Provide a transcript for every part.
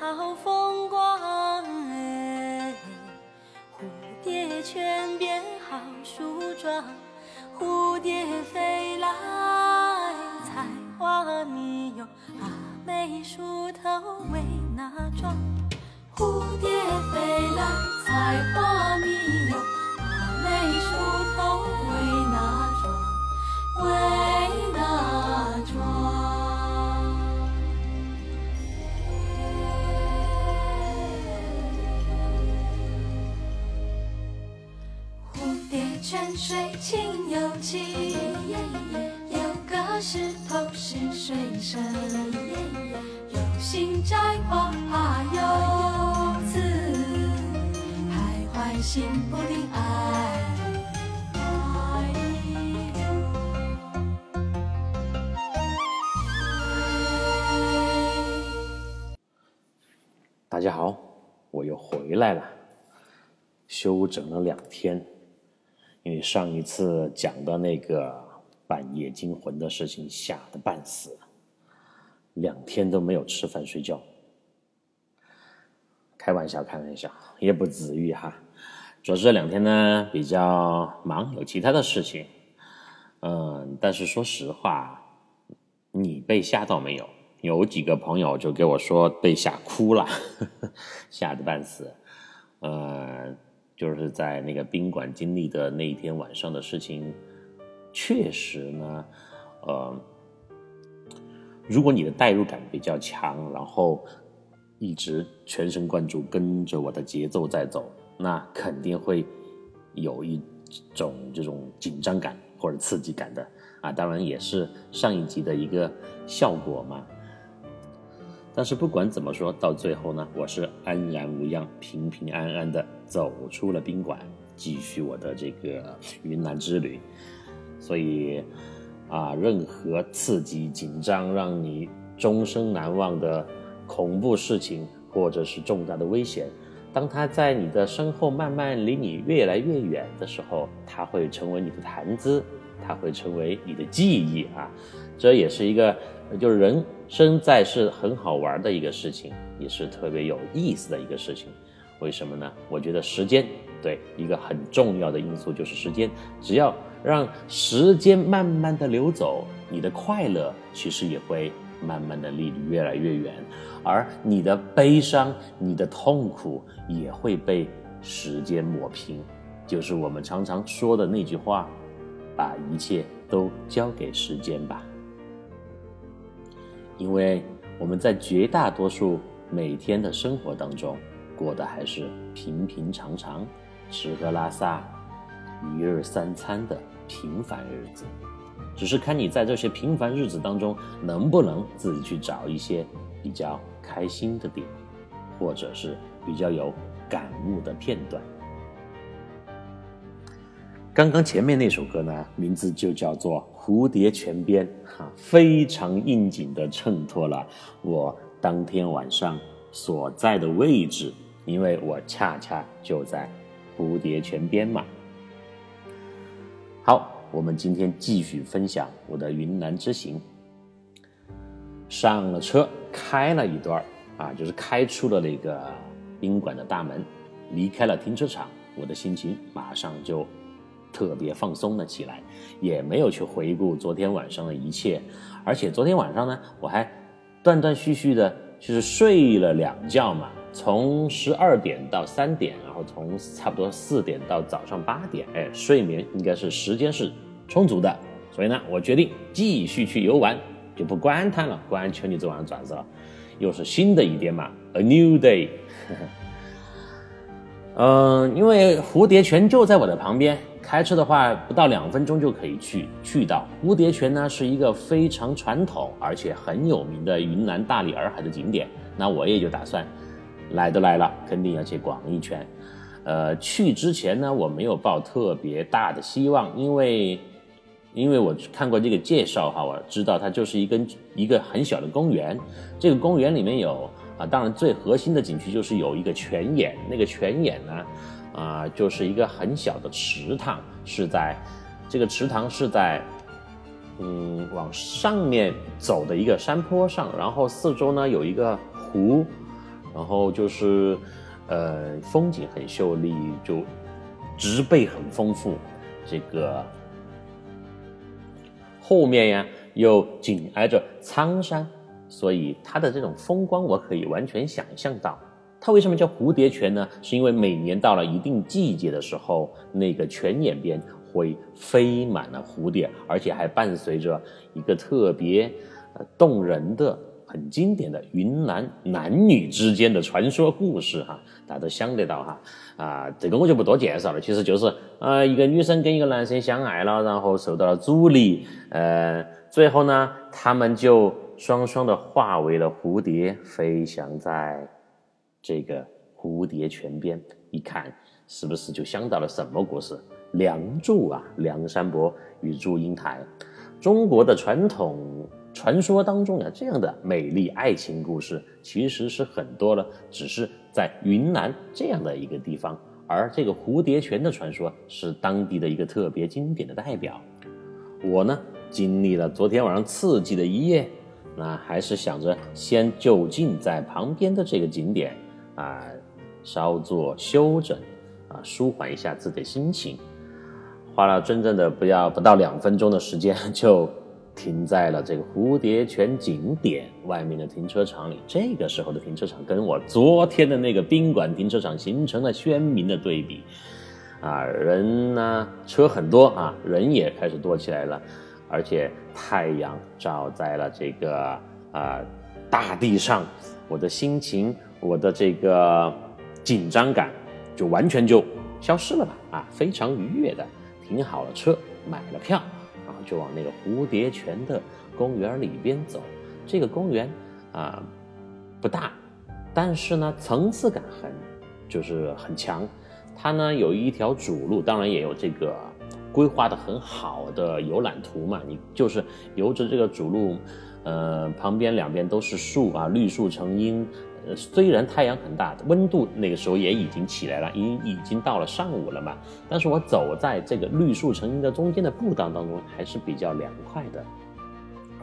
好风光，哎，蝴蝶泉边好梳妆，蝴蝶飞来采花蜜哟，阿妹梳头为哪桩？蝴蝶飞来采花蜜哟，水清又清，有个石头是水神，有心摘花怕有刺，徘徊心不定爱。大家好，我又回来了，休整了两天，因为上一次讲的那个半夜惊魂的事情吓得半死，两天都没有吃饭睡觉。开玩笑，开玩笑，也不至于哈。主要是这两天呢比较忙，有其他的事情。嗯，但是说实话，你被吓到没有？有几个朋友就给我说被吓哭了，吓得半死。嗯，就是在那个宾馆经历的那一天晚上的事情，确实呢，呃，如果你的代入感比较强，然后一直全神贯注跟着我的节奏在走，那肯定会有一种这种紧张感或者刺激感的啊。当然也是上一集的一个效果嘛。但是不管怎么说，到最后呢，我是安然无恙、平平安安的走出了宾馆，继续我的这个云南之旅。所以啊，任何刺激、紧张、让你终生难忘的恐怖事情，或者是重大的危险，当它在你的身后慢慢离你越来越远的时候，它会成为你的谈资，它会成为你的记忆啊。这也是一个，就是人生在是很好玩的一个事情，也是特别有意思的一个事情。为什么呢？我觉得时间对一个很重要的因素就是时间，只要让时间慢慢的流走，你的快乐其实也会慢慢的离你越来越远，而你的悲伤、你的痛苦也会被时间抹平。就是我们常常说的那句话：把一切都交给时间吧。因为我们在绝大多数每天的生活当中，过的还是平平常常、吃喝拉撒、一日三餐的平凡日子，只是看你在这些平凡日子当中，能不能自己去找一些比较开心的点，或者是比较有感悟的片段。刚刚前面那首歌呢，名字就叫做《蝴蝶泉边》，哈，非常应景的衬托了我当天晚上所在的位置，因为我恰恰就在蝴蝶泉边嘛。好，我们今天继续分享我的云南之行。上了车，开了一段啊，就是开出了那个宾馆的大门，离开了停车场，我的心情马上就。特别放松了起来，也没有去回顾昨天晚上的一切，而且昨天晚上呢，我还断断续续的，就是睡了两觉嘛，从十二点到三点，然后从差不多四点到早上八点，哎，睡眠应该是时间是充足的，所以呢，我决定继续去游玩，就不管它了，管求你昨晚转色，又是新的一天嘛，a new day。嗯，因为蝴蝶泉就在我的旁边。开车的话，不到两分钟就可以去去到蝴蝶泉呢，是一个非常传统而且很有名的云南大理洱海的景点。那我也就打算，来都来了，肯定要去逛一圈。呃，去之前呢，我没有抱特别大的希望，因为因为我看过这个介绍哈，我知道它就是一根一个很小的公园。这个公园里面有啊，当然最核心的景区就是有一个泉眼，那个泉眼呢。啊，就是一个很小的池塘，是在这个池塘是在嗯往上面走的一个山坡上，然后四周呢有一个湖，然后就是呃风景很秀丽，就植被很丰富，这个后面呀又紧挨着苍山，所以它的这种风光我可以完全想象到。它为什么叫蝴蝶泉呢？是因为每年到了一定季节的时候，那个泉眼边会飞满了蝴蝶，而且还伴随着一个特别动人的、很经典的云南男女之间的传说故事哈，大家都想得到哈啊，这个我就不多介绍了，其实就是呃一个女生跟一个男生相爱了，然后受到了阻力，呃，最后呢，他们就双双的化为了蝴蝶，飞翔在。这个蝴蝶泉边一看，是不是就想到了什么故事？《梁祝》啊，梁山伯与祝英台。中国的传统传说当中啊，这样的美丽爱情故事其实是很多了，只是在云南这样的一个地方，而这个蝴蝶泉的传说是当地的一个特别经典的代表。我呢，经历了昨天晚上刺激的一夜，那还是想着先就近在旁边的这个景点。啊，稍作休整，啊，舒缓一下自己的心情，花了真正的不要不到两分钟的时间，就停在了这个蝴蝶泉景点外面的停车场里。这个时候的停车场跟我昨天的那个宾馆停车场形成了鲜明的对比，啊，人呢，车很多啊，人也开始多起来了，而且太阳照在了这个啊大地上，我的心情。我的这个紧张感就完全就消失了吧？啊，非常愉悦的停好了车，买了票，就往那个蝴蝶泉的公园里边走。这个公园啊不大，但是呢层次感很就是很强。它呢有一条主路，当然也有这个规划的很好的游览图嘛。你就是由着这个主路，呃，旁边两边都是树啊，绿树成荫。虽然太阳很大，温度那个时候也已经起来了，已已经到了上午了嘛。但是我走在这个绿树成荫的中间的步道当中，还是比较凉快的。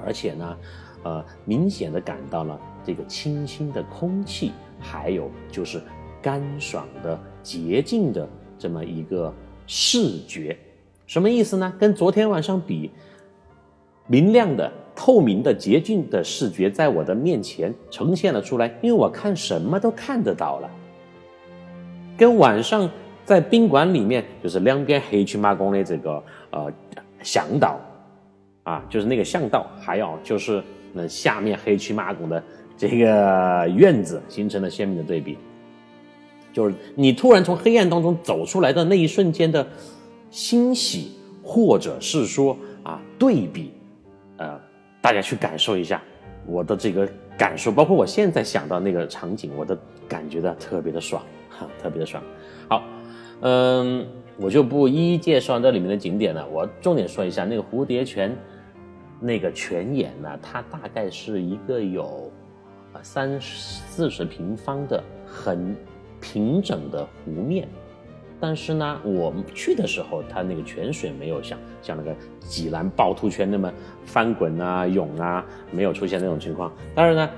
而且呢，呃，明显的感到了这个清新的空气，还有就是干爽的、洁净的这么一个视觉。什么意思呢？跟昨天晚上比，明亮的。透明的、洁净的视觉在我的面前呈现了出来，因为我看什么都看得到了，跟晚上在宾馆里面就是两边黑漆麻工的这个呃向导啊，就是那个向导，还有就是那下面黑漆麻宫的这个院子形成了鲜明的对比，就是你突然从黑暗当中走出来的那一瞬间的欣喜，或者是说啊对比，大家去感受一下我的这个感受，包括我现在想到那个场景，我的感觉的特别的爽，哈，特别的爽。好，嗯，我就不一一介绍这里面的景点了，我重点说一下那个蝴蝶泉，那个泉眼呢，它大概是一个有三四十平方的很平整的湖面。但是呢，我们去的时候，它那个泉水没有像像那个济南趵突泉那么翻滚啊、涌啊，没有出现那种情况。当然呢，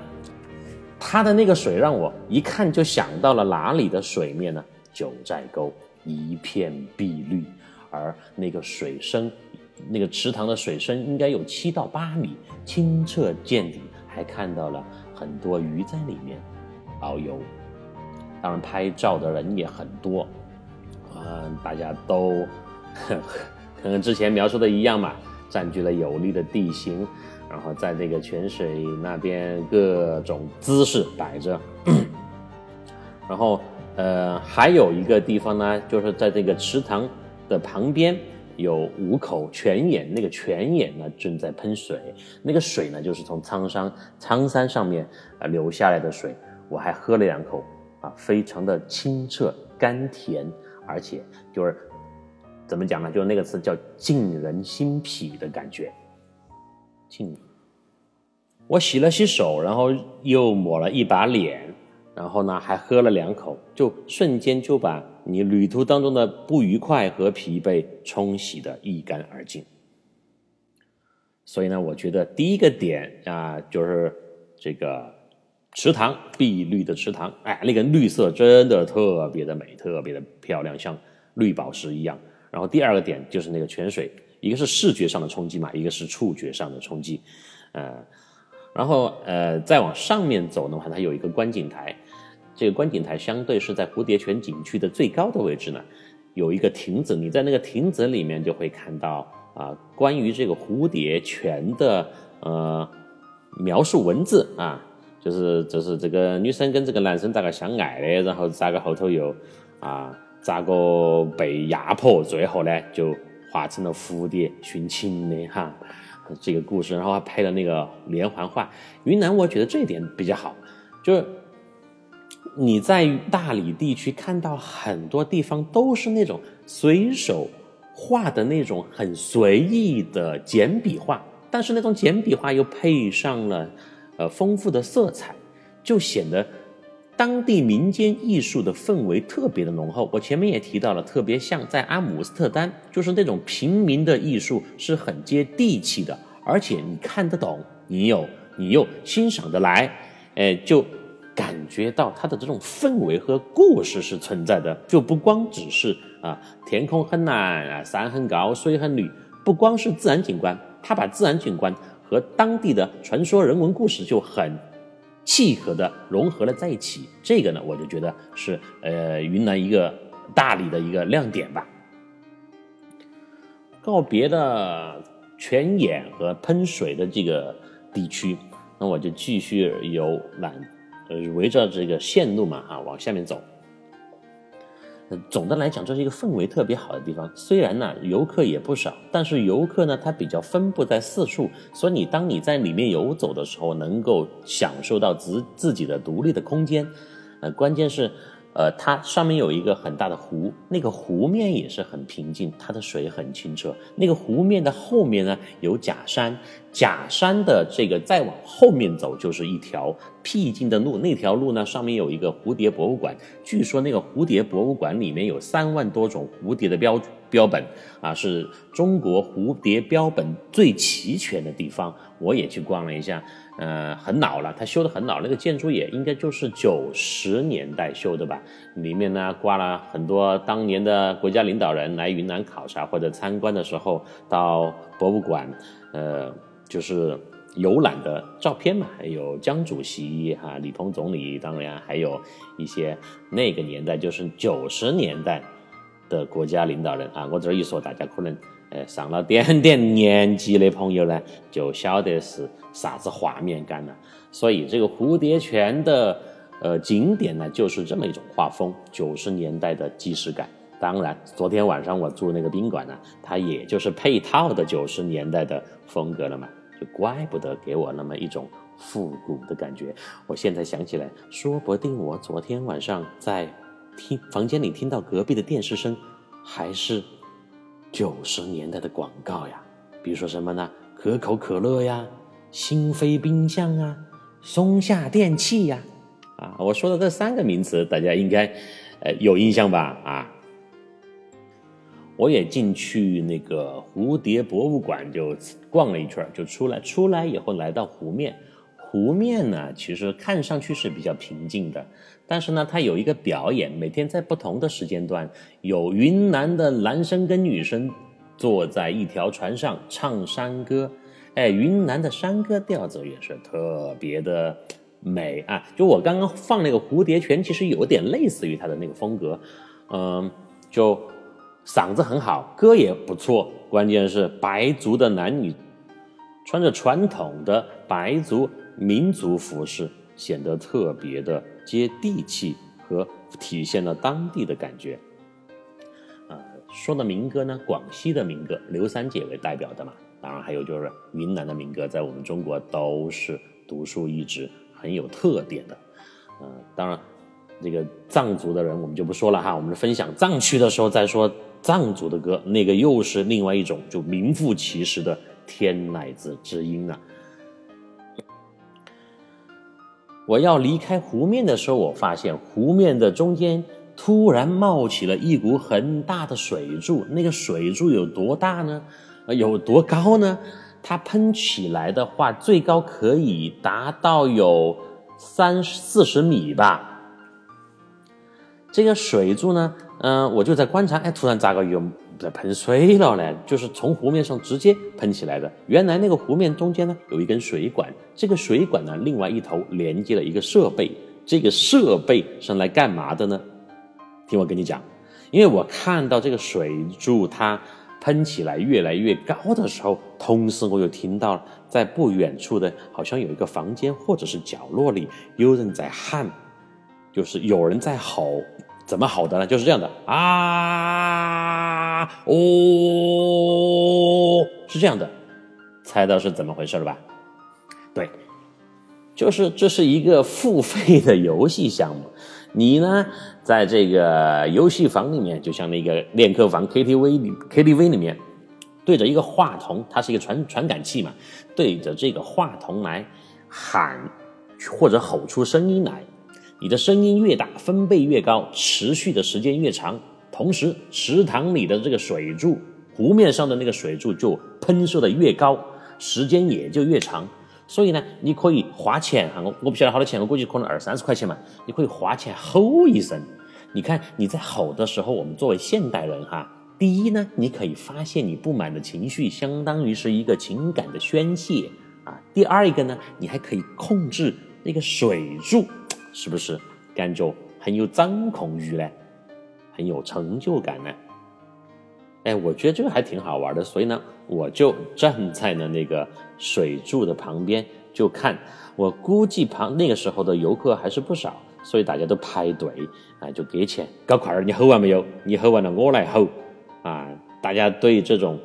它的那个水让我一看就想到了哪里的水面呢？九寨沟一片碧绿，而那个水深，那个池塘的水深应该有七到八米，清澈见底，还看到了很多鱼在里面遨游。当然，拍照的人也很多。嗯，大家都跟之前描述的一样嘛，占据了有利的地形，然后在这个泉水那边各种姿势摆着，然后呃还有一个地方呢，就是在这个池塘的旁边有五口泉眼，那个泉眼呢正在喷水，那个水呢就是从苍山苍山上面啊流下来的水，我还喝了两口啊，非常的清澈甘甜。而且就是怎么讲呢？就那个词叫沁人心脾的感觉。沁。我洗了洗手，然后又抹了一把脸，然后呢还喝了两口，就瞬间就把你旅途当中的不愉快和疲惫冲洗的一干二净。所以呢，我觉得第一个点啊，就是这个池塘，碧绿的池塘，哎，那个绿色真的特别的美，特别的漂亮，像绿宝石一样。然后第二个点就是那个泉水，一个是视觉上的冲击嘛，一个是触觉上的冲击，呃，然后呃再往上面走的话，它有一个观景台，这个观景台相对是在蝴蝶泉景区的最高的位置呢，有一个亭子，你在那个亭子里面就会看到啊关于这个蝴蝶泉的呃描述文字啊，就是就是这个女生跟这个男生咋个相爱的，然后咋个后头又啊。咋个被压迫，最后呢就化成了蝴蝶殉情的哈，这个故事，然后还配了那个连环画。云南我觉得这一点比较好，就是你在大理地区看到很多地方都是那种随手画的那种很随意的简笔画，但是那种简笔画又配上了呃丰富的色彩，就显得。当地民间艺术的氛围特别的浓厚，我前面也提到了，特别像在阿姆斯特丹，就是那种平民的艺术是很接地气的，而且你看得懂，你有你又欣赏得来，哎，就感觉到它的这种氛围和故事是存在的，就不光只是啊天空很蓝啊山很高水很绿，不光是自然景观，它把自然景观和当地的传说人文故事就很。契合的融合了在一起，这个呢，我就觉得是呃云南一个大理的一个亮点吧。告别的泉眼和喷水的这个地区，那我就继续游览，呃，围着这个线路嘛，哈，往下面走。总的来讲，这是一个氛围特别好的地方。虽然呢游客也不少，但是游客呢它比较分布在四处，所以你当你在里面游走的时候，能够享受到自自己的独立的空间。呃，关键是。呃，它上面有一个很大的湖，那个湖面也是很平静，它的水很清澈。那个湖面的后面呢有假山，假山的这个再往后面走就是一条僻静的路，那条路呢上面有一个蝴蝶博物馆，据说那个蝴蝶博物馆里面有三万多种蝴蝶的标标本啊，是中国蝴蝶标本最齐全的地方。我也去逛了一下。呃，很老了，它修的很老，那个建筑也应该就是九十年代修的吧。里面呢挂了很多当年的国家领导人来云南考察或者参观的时候到博物馆，呃，就是游览的照片嘛。还有江主席哈，李鹏总理，当然还有一些那个年代就是九十年代的国家领导人啊。我这一说，大家可能。呃，上了点点年纪的朋友呢，就晓得是啥子画面感了。所以这个蝴蝶泉的呃景点呢，就是这么一种画风，九十年代的既视感。当然，昨天晚上我住那个宾馆呢，它也就是配套的九十年代的风格了嘛，就怪不得给我那么一种复古的感觉。我现在想起来，说不定我昨天晚上在听房间里听到隔壁的电视声，还是。九十年代的广告呀，比如说什么呢？可口可乐呀，新飞冰箱啊，松下电器呀，啊，我说的这三个名词，大家应该呃有印象吧？啊，我也进去那个蝴蝶博物馆就逛了一圈，就出来，出来以后来到湖面。湖面呢，其实看上去是比较平静的，但是呢，他有一个表演，每天在不同的时间段，有云南的男生跟女生坐在一条船上唱山歌，哎，云南的山歌调子也是特别的美啊！就我刚刚放那个蝴蝶泉，其实有点类似于它的那个风格，嗯，就嗓子很好，歌也不错，关键是白族的男女穿着传统的白族。民族服饰显得特别的接地气和体现了当地的感觉。啊，说的民歌呢，广西的民歌，刘三姐为代表的嘛，当然还有就是云南的民歌，在我们中国都是独树一帜、很有特点的。嗯，当然这个藏族的人我们就不说了哈，我们分享藏区的时候再说藏族的歌，那个又是另外一种就名副其实的天籁子之音啊。我要离开湖面的时候，我发现湖面的中间突然冒起了一股很大的水柱。那个水柱有多大呢？有多高呢？它喷起来的话，最高可以达到有三四十米吧。这个水柱呢，嗯，我就在观察，哎，突然咋个有在喷水了呢？就是从湖面上直接喷起来的。原来那个湖面中间呢有一根水管，这个水管呢另外一头连接了一个设备，这个设备是来干嘛的呢？听我跟你讲，因为我看到这个水柱它喷起来越来越高的时候，同时我又听到在不远处的，好像有一个房间或者是角落里有人在喊。就是有人在吼，怎么好的呢？就是这样的啊哦，是这样的，猜到是怎么回事了吧？对，就是这是一个付费的游戏项目。你呢，在这个游戏房里面，就像那个练歌房 KTV 里 KTV 里面，对着一个话筒，它是一个传传感器嘛，对着这个话筒来喊或者吼出声音来。你的声音越大，分贝越高，持续的时间越长，同时池塘里的这个水柱，湖面上的那个水柱就喷射的越高，时间也就越长。所以呢，你可以花钱哈，我我不晓得好多钱，我估计可能二三十块钱嘛，你可以花钱吼一声。你看你在吼的时候，我们作为现代人哈，第一呢，你可以发泄你不满的情绪，相当于是一个情感的宣泄啊。第二一个呢，你还可以控制那个水柱。是不是感觉很有掌控欲呢？很有成就感呢？哎，我觉得这个还挺好玩的，所以呢，我就站在了那个水柱的旁边就看。我估计旁那个时候的游客还是不少，所以大家都排队啊，就给钱，搞快点，你吼完没有？你吼完了，我来吼啊！大家对这种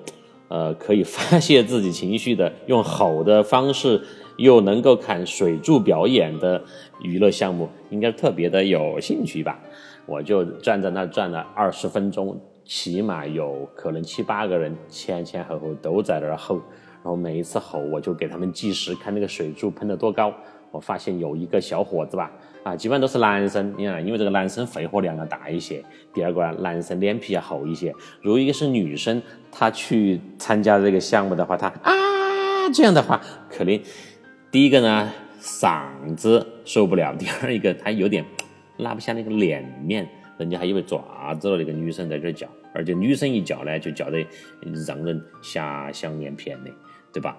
呃可以发泄自己情绪的用吼的方式。又能够看水柱表演的娱乐项目，应该特别的有兴趣吧？我就站在那站了二十分钟，起码有可能七八个人前前后后都在那儿吼，然后每一次吼我就给他们计时，看那个水柱喷得多高。我发现有一个小伙子吧，啊，基本上都是男生，你看，因为这个男生肺活量要大一些，第二个男生脸皮要厚一些。如果一个是女生，她去参加这个项目的话，她啊这样的话，肯定。第一个呢，嗓子受不了；第二一个，他有点拉不下那个脸面，人家还以为爪子了。那个女生在这叫，而且女生一叫呢，就叫得让人遐想连篇的，对吧？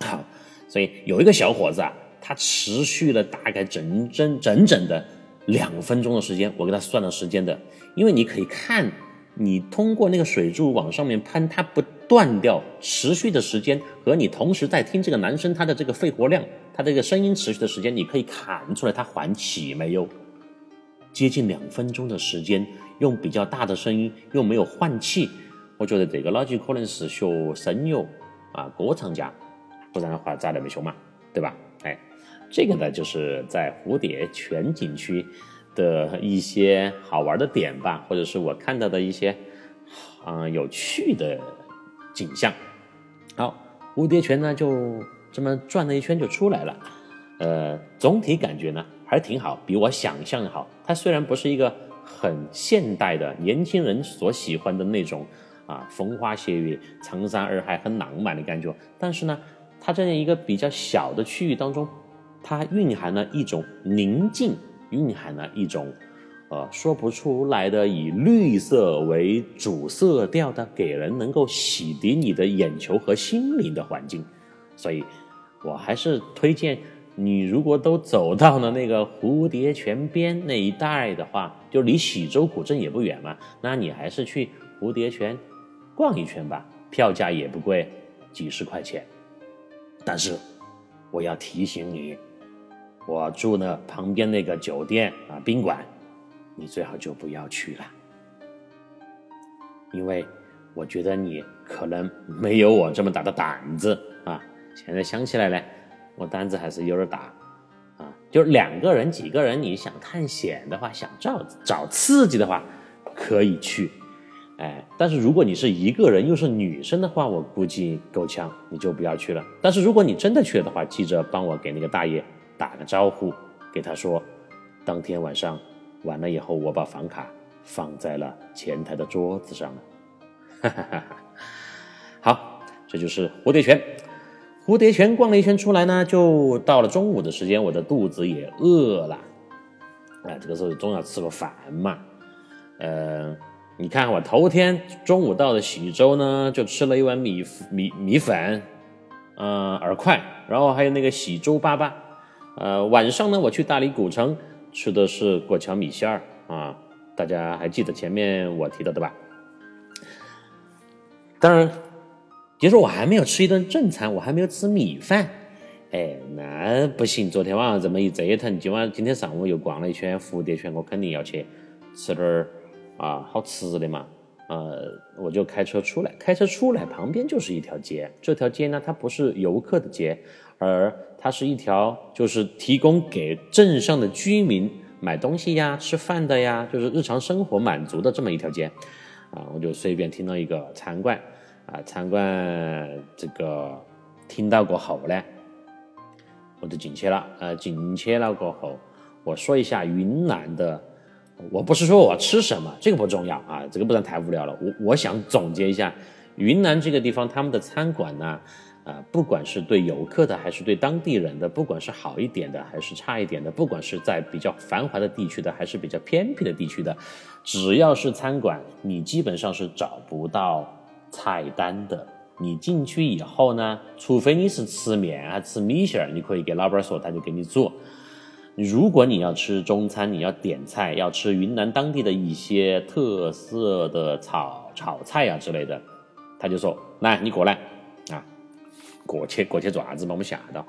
好，所以有一个小伙子啊，他持续了大概整整整整的两分钟的时间，我给他算了时间的，因为你可以看。你通过那个水柱往上面喷，它不断掉，持续的时间和你同时在听这个男生他的这个肺活量，他这个声音持续的时间，你可以看出来他缓气没有？接近两分钟的时间，用比较大的声音又没有换气，我觉得这个老几可能是学声乐啊，歌唱家，不然的话咋那么凶嘛，对吧？哎，这个呢就是在蝴蝶泉景区。的一些好玩的点吧，或者是我看到的一些啊有趣的景象。好，蝴蝶泉呢就这么转了一圈就出来了。呃，总体感觉呢还是挺好，比我想象的好。它虽然不是一个很现代的年轻人所喜欢的那种啊风花雪月、苍山洱海很浪漫的感觉，但是呢，它在一个比较小的区域当中，它蕴含了一种宁静。蕴含了一种，呃，说不出来的以绿色为主色调的，给人能够洗涤你的眼球和心灵的环境。所以，我还是推荐你，如果都走到了那个蝴蝶泉边那一带的话，就离喜洲古镇也不远嘛，那你还是去蝴蝶泉逛一圈吧，票价也不贵，几十块钱。但是，我要提醒你。我住的旁边那个酒店啊宾馆，你最好就不要去了，因为我觉得你可能没有我这么大的胆子啊。现在想起来呢，我胆子还是有点大啊。就是两个人、几个人，你想探险的话，想找找刺激的话，可以去，哎。但是如果你是一个人又是女生的话，我估计够呛，你就不要去了。但是如果你真的去了的话，记着帮我给那个大爷。打个招呼，给他说，当天晚上完了以后，我把房卡放在了前台的桌子上了。哈哈哈哈好，这就是蝴蝶泉。蝴蝶泉逛了一圈出来呢，就到了中午的时间，我的肚子也饿了。哎，这个时候总要吃个饭嘛。呃，你看我头天中午到的喜洲呢，就吃了一碗米米米粉，嗯，饵块，然后还有那个喜洲粑粑。呃，晚上呢，我去大理古城吃的是过桥米线儿啊，大家还记得前面我提到的吧？当然，别说我还没有吃一顿正餐，我还没有吃米饭。哎，那不行！昨天晚上这么一折腾，今晚今天上午又逛了一圈蝴蝶泉，我肯定要去吃点儿啊好吃的嘛。呃，我就开车出来，开车出来旁边就是一条街，这条街呢，它不是游客的街，而它是一条就是提供给镇上的居民买东西呀、吃饭的呀，就是日常生活满足的这么一条街。啊，我就随便听到一个餐馆，啊，餐馆这个听到过后呢，我就进去了。呃，进去了过后，我说一下云南的，我不是说我吃什么，这个不重要啊，这个不然太无聊了。我我想总结一下，云南这个地方他们的餐馆呢。啊不管是对游客的还是对当地人的，不管是好一点的还是差一点的，不管是在比较繁华的地区的还是比较偏僻的地区的，只要是餐馆，你基本上是找不到菜单的。你进去以后呢，除非你是吃面啊吃米线，你可以给老板说，他就给你做。如果你要吃中餐，你要点菜，要吃云南当地的一些特色的炒炒菜啊之类的，他就说，来，你过来。过去过去爪子把我们吓到？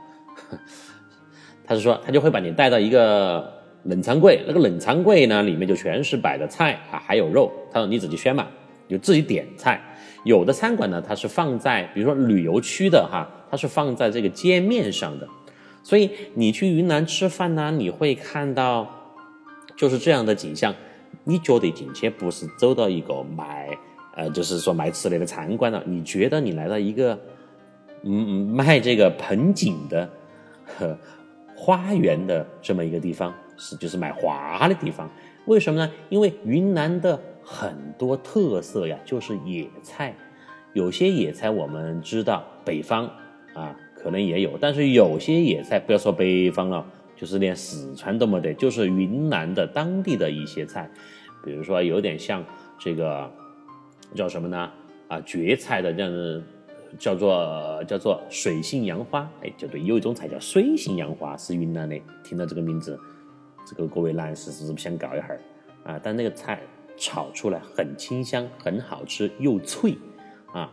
他是说他就会把你带到一个冷藏柜，那个冷藏柜呢里面就全是摆的菜啊，还有肉。他说你自己选嘛，就自己点菜。有的餐馆呢，它是放在比如说旅游区的哈，它是放在这个街面上的。所以你去云南吃饭呢，你会看到就是这样的景象。你觉得进去不是走到一个卖呃，就是说卖吃的的餐馆了，你觉得你来到一个。嗯，卖这个盆景的，呵，花园的这么一个地方，是就是卖花的地方。为什么呢？因为云南的很多特色呀，就是野菜。有些野菜我们知道，北方啊可能也有，但是有些野菜，不要说北方了，就是连四川都没得，就是云南的当地的一些菜，比如说有点像这个叫什么呢？啊，蕨菜的这样子。叫做叫做水性杨花，哎，就对，有一种菜叫水性杨花，是云南的。听到这个名字，这个各位男士是不是想搞一下啊？但那个菜炒出来很清香，很好吃，又脆啊。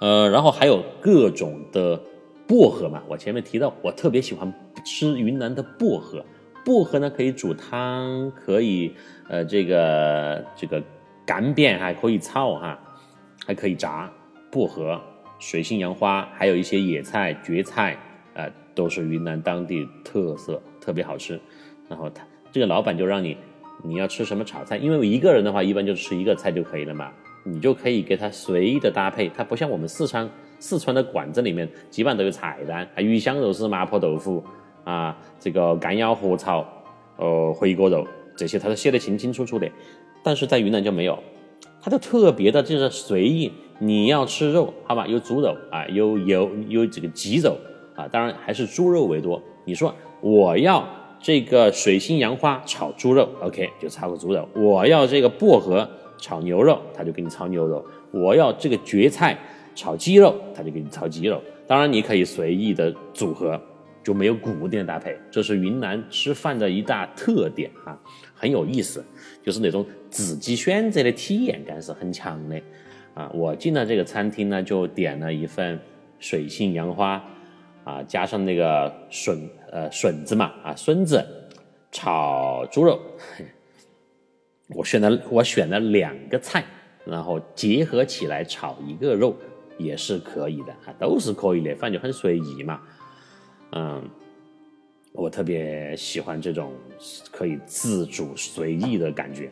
呃，然后还有各种的薄荷嘛，我前面提到，我特别喜欢吃云南的薄荷。薄荷呢，可以煮汤，可以呃这个这个干煸，还可以炒哈，还可以炸。薄荷、水性杨花，还有一些野菜、蕨菜，啊，都是云南当地特色，特别好吃。然后他这个老板就让你，你要吃什么炒菜？因为一个人的话，一般就吃一个菜就可以了嘛，你就可以给他随意的搭配。它不像我们四川，四川的馆子里面基本上都有菜单，啊，鱼香肉丝、麻婆豆腐，啊，这个干腰合炒，呃，回锅肉这些，他都写得清清楚楚的。但是在云南就没有，它就特别的，就是随意。你要吃肉，好吧？有猪肉啊，有有有这个鸡肉啊，当然还是猪肉为多。你说我要这个水性杨花炒猪肉，OK，就炒个猪肉；我要这个薄荷炒牛肉，他就给你炒牛肉；我要这个蕨菜炒鸡肉，他就给你炒鸡肉。当然你可以随意的组合，就没有固定的搭配。这是云南吃饭的一大特点啊，很有意思，就是那种自己选择的体验感是很强的。啊，我进了这个餐厅呢，就点了一份水性杨花，啊，加上那个笋，呃，笋子嘛，啊，笋子炒猪肉。我选了，我选了两个菜，然后结合起来炒一个肉也是可以的，啊，都是可以的，反正就很随意嘛。嗯，我特别喜欢这种可以自主随意的感觉。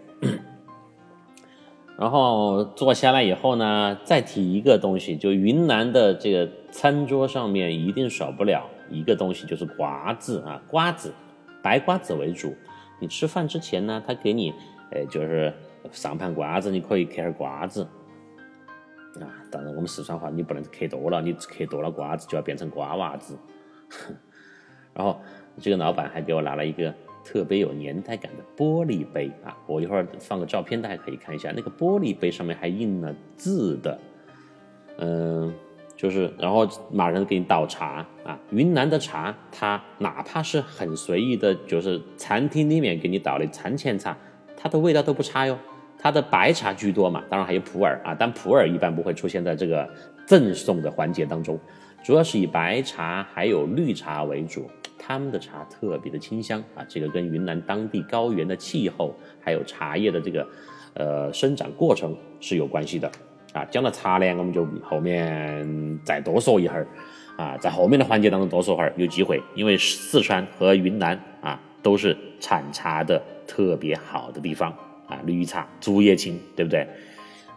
然后坐下来以后呢，再提一个东西，就云南的这个餐桌上面一定少不了一个东西，就是瓜子啊，瓜子，白瓜子为主。你吃饭之前呢，他给你，呃，就是上盘瓜子，你可以嗑点瓜子。啊，当然我们四川话你不能嗑多了，你嗑多了瓜子就要变成瓜娃子。然后这个老板还给我拿了一个特别有年代感的玻璃杯啊，我一会儿放个照片，大家可以看一下，那个玻璃杯上面还印了字的，嗯，就是然后马上给你倒茶啊，云南的茶，它哪怕是很随意的，就是餐厅里面给你倒的餐前茶，它的味道都不差哟。它的白茶居多嘛，当然还有普洱啊，但普洱一般不会出现在这个赠送的环节当中，主要是以白茶还有绿茶为主。他们的茶特别的清香啊，这个跟云南当地高原的气候还有茶叶的这个呃生长过程是有关系的啊。讲到茶呢，我们就后面再多说一会儿啊，在后面的环节当中多说会儿，有机会，因为四川和云南啊都是产茶的特别好的地方。啊，绿茶、竹叶青，对不对？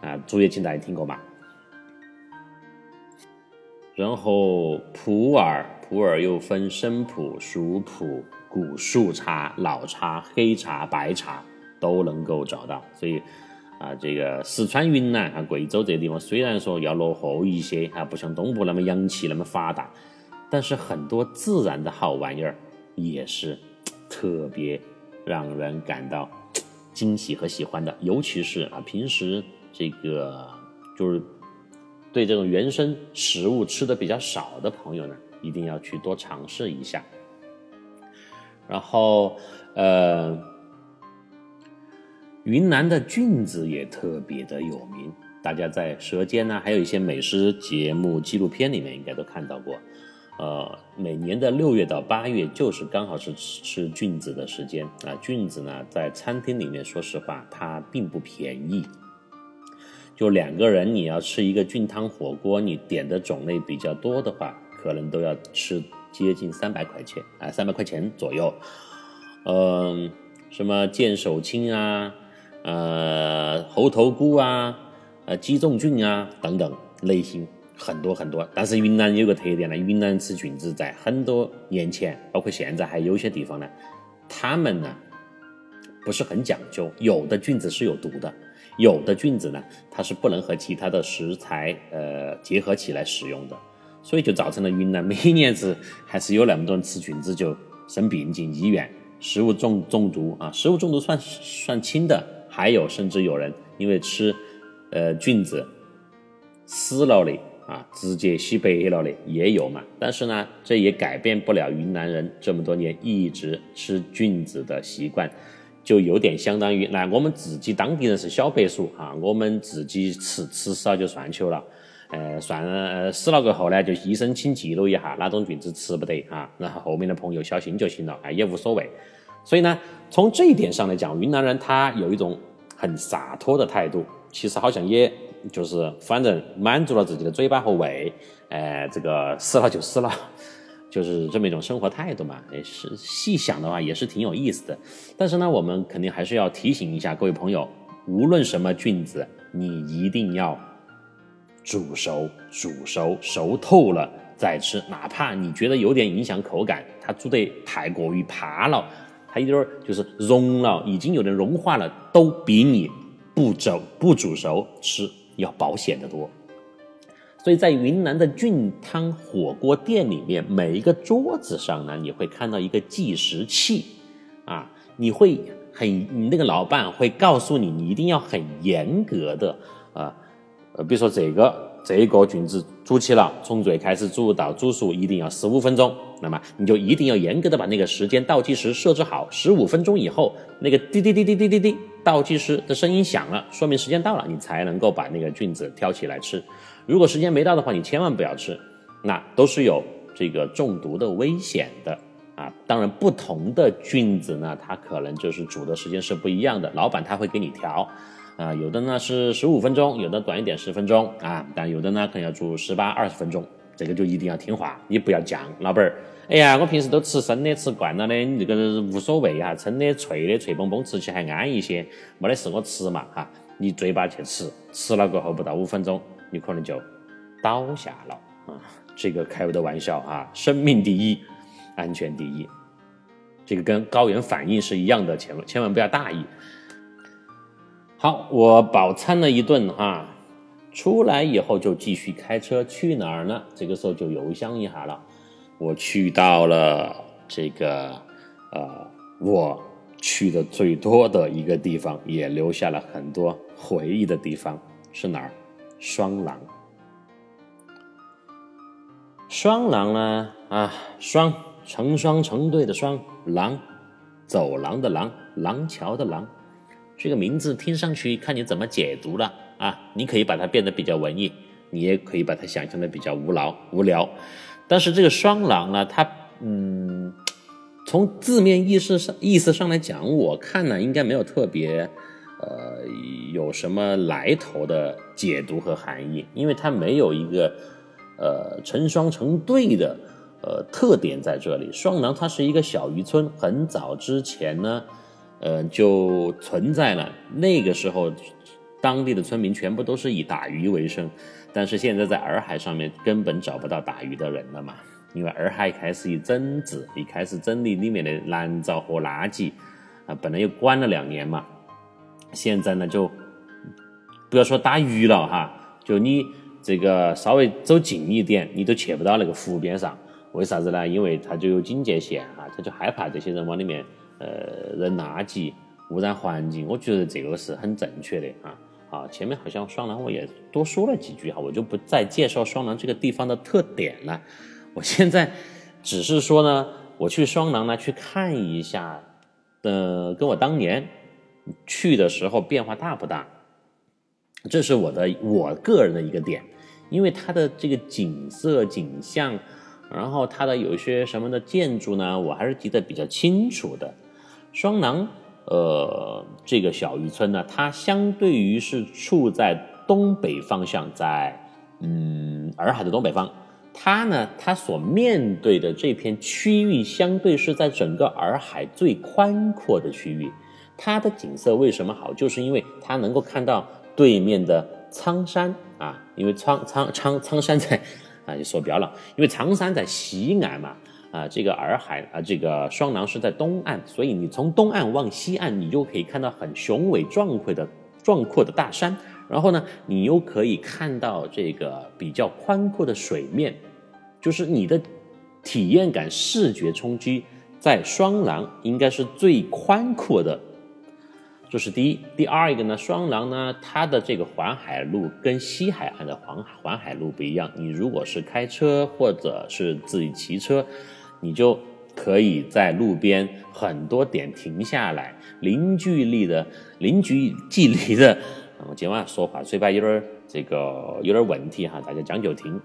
啊，竹叶青大家听过吗？然后普洱，普洱又分生普、熟普、古树茶、老茶、黑茶、白茶都能够找到。所以啊，这个四川、云南啊、贵州这地方，虽然说要落后一些啊，不像东部那么洋气、那么发达，但是很多自然的好玩意儿也是特别让人感到。惊喜和喜欢的，尤其是啊，平时这个就是对这种原生食物吃的比较少的朋友呢，一定要去多尝试一下。然后，呃，云南的菌子也特别的有名，大家在《舌尖》呢，还有一些美食节目、纪录片里面应该都看到过。呃，每年的六月到八月就是刚好是吃吃菌子的时间啊。菌子呢，在餐厅里面，说实话，它并不便宜。就两个人，你要吃一个菌汤火锅，你点的种类比较多的话，可能都要吃接近三百块钱啊，三百块钱左右。嗯，什么剑手青啊，呃，猴头菇啊，呃，鸡枞菌啊等等类型。很多很多，但是云南有个特点呢，云南吃菌子在很多年前，包括现在还有些地方呢，他们呢不是很讲究，有的菌子是有毒的，有的菌子呢它是不能和其他的食材呃结合起来使用的，所以就造成了云南每年是还是有那么多人吃菌子就生病进医院，食物中中毒啊，食物中毒算算轻的，还有甚至有人因为吃呃菌子死了的。啊，直接洗白了的也有嘛，但是呢，这也改变不了云南人这么多年一直吃菌子的习惯，就有点相当于，那我们自己当地人是小白鼠哈，我们自己吃吃死了就算球了，呃，算呃死了过后呢，就医生请记录一下哪种菌子吃不得哈，然后后面的朋友小心就行了，哎，也无所谓。所以呢，从这一点上来讲，云南人他有一种很洒脱的态度，其实好像也。就是反正满足了自己的嘴巴和胃，哎，这个死了就死了，就是这么一种生活态度嘛。也是细想的话，也是挺有意思的。但是呢，我们肯定还是要提醒一下各位朋友，无论什么菌子，你一定要煮熟、煮熟、熟透了再吃。哪怕你觉得有点影响口感，它煮得太过于趴了，它有点就是融了，已经有点融化了，都比你不煮不煮熟吃。要保险的多，所以在云南的菌汤火锅店里面，每一个桌子上呢，你会看到一个计时器，啊，你会很，你那个老板会告诉你，你一定要很严格的，啊，呃，比如说这个这个菌子煮起了，从最开始煮到煮熟一定要十五分钟，那么你就一定要严格的把那个时间倒计时设置好，十五分钟以后，那个滴滴滴滴滴滴滴。倒计时的声音响了，说明时间到了，你才能够把那个菌子挑起来吃。如果时间没到的话，你千万不要吃，那都是有这个中毒的危险的啊。当然，不同的菌子呢，它可能就是煮的时间是不一样的。老板他会给你调啊，有的呢是十五分钟，有的短一点十分钟啊，但有的呢可能要煮十八二十分钟。这个就一定要听话，你不要犟，老板儿。哎呀，我平时都吃生的，吃惯了的，你这个无所谓哈，生的脆的脆嘣嘣，吃起还安一些，没得事我吃嘛哈。你嘴巴去吃，吃了过后不到五分钟，你可能就倒下了啊。这个开不得玩笑啊，生命第一，安全第一。这个跟高原反应是一样的，千万千万不要大意。好，我饱餐了一顿哈。出来以后就继续开车去哪儿呢？这个时候就邮箱一下了，我去到了这个呃我去的最多的一个地方，也留下了很多回忆的地方是哪儿？双廊。双廊呢？啊，双成双成对的双廊，走廊的廊，廊桥的廊。这个名字听上去看你怎么解读了啊？你可以把它变得比较文艺，你也可以把它想象的比较无聊无聊。但是这个双廊呢，它嗯，从字面意思上意思上来讲，我看呢应该没有特别呃有什么来头的解读和含义，因为它没有一个呃成双成对的呃特点在这里。双廊它是一个小渔村，很早之前呢。呃，就存在了。那个时候，当地的村民全部都是以打鱼为生，但是现在在洱海上面根本找不到打鱼的人了嘛，因为洱海开始一整治，一开始整理里面的蓝藻和垃圾，啊，本来又关了两年嘛，现在呢就不要说打鱼了哈，就你这个稍微走近一点，你都去不到那个湖边上，为啥子呢？因为它就有警戒线啊，他就害怕这些人往里面。呃，扔垃圾污染环境，我觉得这个是很正确的啊。好，前面好像双廊我也多说了几句哈，我就不再介绍双廊这个地方的特点了。我现在只是说呢，我去双廊呢去看一下，呃，跟我当年去的时候变化大不大？这是我的我个人的一个点，因为它的这个景色景象，然后它的有一些什么的建筑呢，我还是记得比较清楚的。双廊，呃，这个小渔村呢，它相对于是处在东北方向，在嗯洱海的东北方。它呢，它所面对的这片区域，相对是在整个洱海最宽阔的区域。它的景色为什么好？就是因为它能够看到对面的苍山啊，因为苍苍苍苍山在啊，就说标了，因为苍山在西岸嘛。啊，这个洱海啊，这个双廊是在东岸，所以你从东岸往西岸，你就可以看到很雄伟壮阔的壮阔的大山，然后呢，你又可以看到这个比较宽阔的水面，就是你的体验感、视觉冲击在双廊应该是最宽阔的。这是第一，第二一个呢，双廊呢，它的这个环海路跟西海岸的环环海路不一样，你如果是开车或者是自己骑车。你就可以在路边很多点停下来，零距离的、零距距离的。我今晚说话嘴巴有点这个有点问题哈，大家将就听。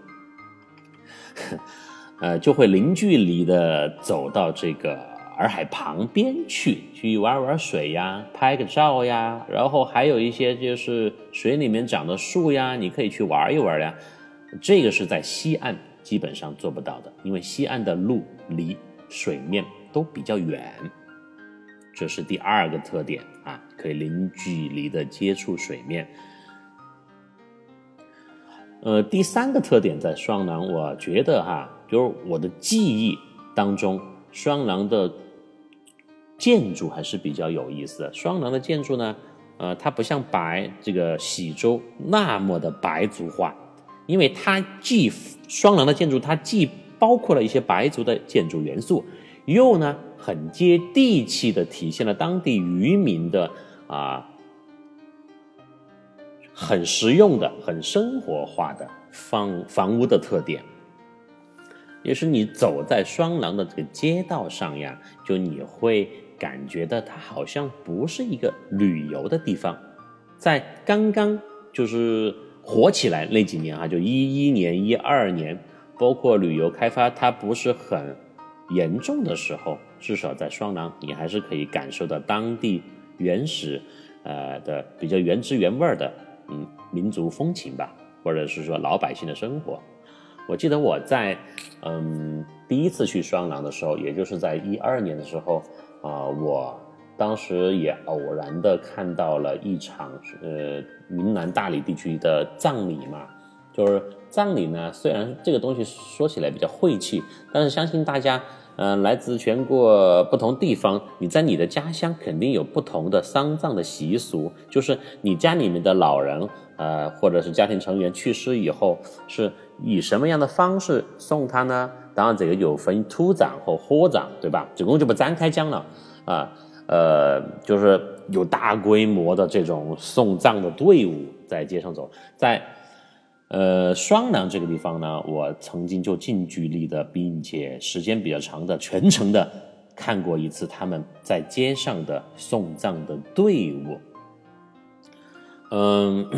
呃，就会零距离的走到这个洱海旁边去，去玩玩水呀，拍个照呀，然后还有一些就是水里面长的树呀，你可以去玩一玩呀。这个是在西岸。基本上做不到的，因为西岸的路离水面都比较远，这是第二个特点啊，可以零距离的接触水面。呃，第三个特点在双廊，我觉得哈，就是我的记忆当中，双廊的建筑还是比较有意思的。双廊的建筑呢，呃，它不像白这个喜洲那么的白族化。因为它既双廊的建筑，它既包括了一些白族的建筑元素，又呢很接地气的体现了当地渔民的啊很实用的、很生活化的房房屋的特点。也是你走在双廊的这个街道上呀，就你会感觉到它好像不是一个旅游的地方，在刚刚就是。火起来那几年啊，就一一年、一二年，包括旅游开发它不是很严重的时候，至少在双廊，你还是可以感受到当地原始，呃的比较原汁原味的，嗯，民族风情吧，或者是说老百姓的生活。我记得我在嗯第一次去双廊的时候，也就是在一二年的时候啊，我。当时也偶然的看到了一场，呃，云南大理地区的葬礼嘛，就是葬礼呢，虽然这个东西说起来比较晦气，但是相信大家，嗯，来自全国不同地方，你在你的家乡肯定有不同的丧葬的习俗，就是你家里面的老人，呃，或者是家庭成员去世以后，是以什么样的方式送他呢？当然，这个有分土葬和火葬，对吧？这个我就不展开讲了啊。呃，就是有大规模的这种送葬的队伍在街上走，在呃双廊这个地方呢，我曾经就近距离的，并且时间比较长的全程的看过一次他们在街上的送葬的队伍。嗯，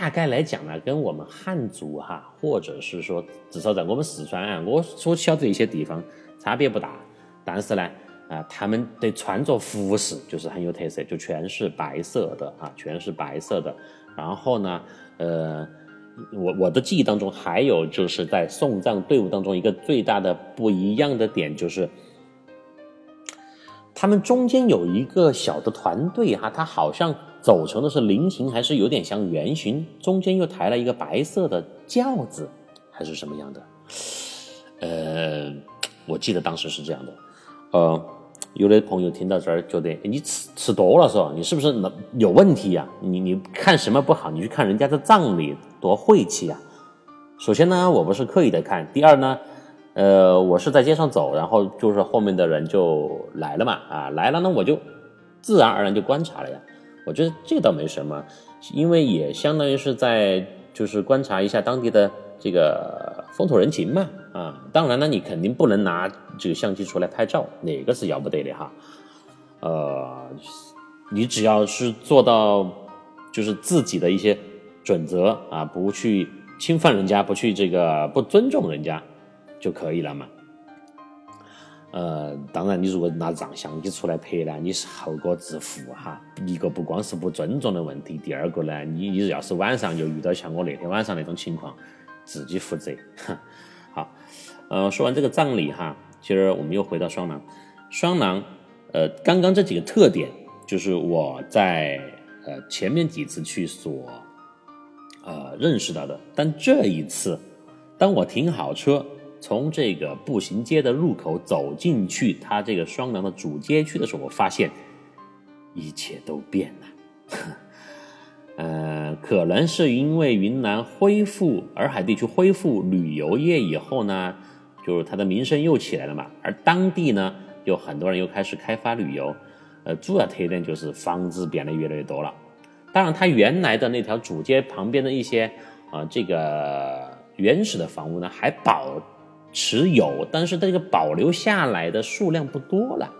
大概来讲呢，跟我们汉族哈，或者是说至少在我们四川啊，我所晓得一些地方差别不大，但是呢。啊，他们的穿着服饰就是很有特色，就全是白色的啊，全是白色的。然后呢，呃，我我的记忆当中还有就是在送葬队伍当中一个最大的不一样的点就是，他们中间有一个小的团队哈，他好像走成的是菱形还是有点像圆形，中间又抬了一个白色的轿子还是什么样的？呃，我记得当时是这样的，呃。有的朋友听到这儿觉得你吃吃多了是吧？你是不是有问题呀？你你看什么不好？你去看人家的葬礼多晦气啊！首先呢，我不是刻意的看；第二呢，呃，我是在街上走，然后就是后面的人就来了嘛，啊，来了呢，我就自然而然就观察了呀。我觉得这倒没什么，因为也相当于是在就是观察一下当地的。这个风土人情嘛，啊，当然了，你肯定不能拿这个相机出来拍照，哪个是要不得的哈？呃，你只要是做到，就是自己的一些准则啊，不去侵犯人家，不去这个不尊重人家就可以了嘛。呃，当然，你如果拿照相机出来拍呢，你是后果自负哈。一个不光是不尊重的问题，第二个呢，你你要是晚上又遇到像我那天晚上那种情况。自己负责，好，呃，说完这个葬礼哈，其实我们又回到双廊，双廊，呃，刚刚这几个特点就是我在呃前面几次去所呃认识到的，但这一次，当我停好车，从这个步行街的入口走进去，它这个双廊的主街区的时候，我发现一切都变了。呃，可能是因为云南恢复洱海地区恢复旅游业以后呢，就是它的名声又起来了嘛。而当地呢，有很多人又开始开发旅游。呃，主要特点就是房子变得越来越多了。当然，它原来的那条主街旁边的一些啊，这个原始的房屋呢，还保持有，但是这个保留下来的数量不多了。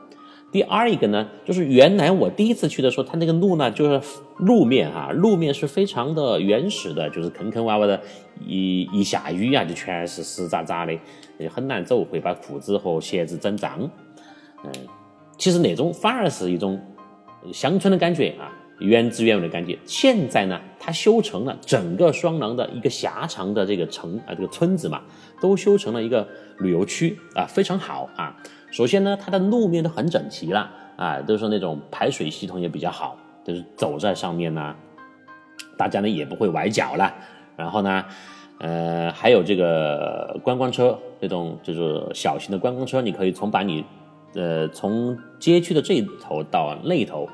第二一个呢，就是原来我第一次去的时候，它那个路呢，就是路面哈，路面是非常的原始的，就是坑坑洼洼的，一一下雨啊，就全是湿渣渣的，也很难走，会把裤子和鞋子整脏。嗯，其实那种反而是一种乡村的感觉啊，原汁原味的感觉。现在呢，它修成了整个双廊的一个狭长的这个城啊，这个村子嘛，都修成了一个旅游区啊，非常好啊。首先呢，它的路面都很整齐了啊，都是那种排水系统也比较好，就是走在上面呢，大家呢也不会崴脚了。然后呢，呃，还有这个观光车，这种就是小型的观光车，你可以从把你，呃，从街区的这一头到那头，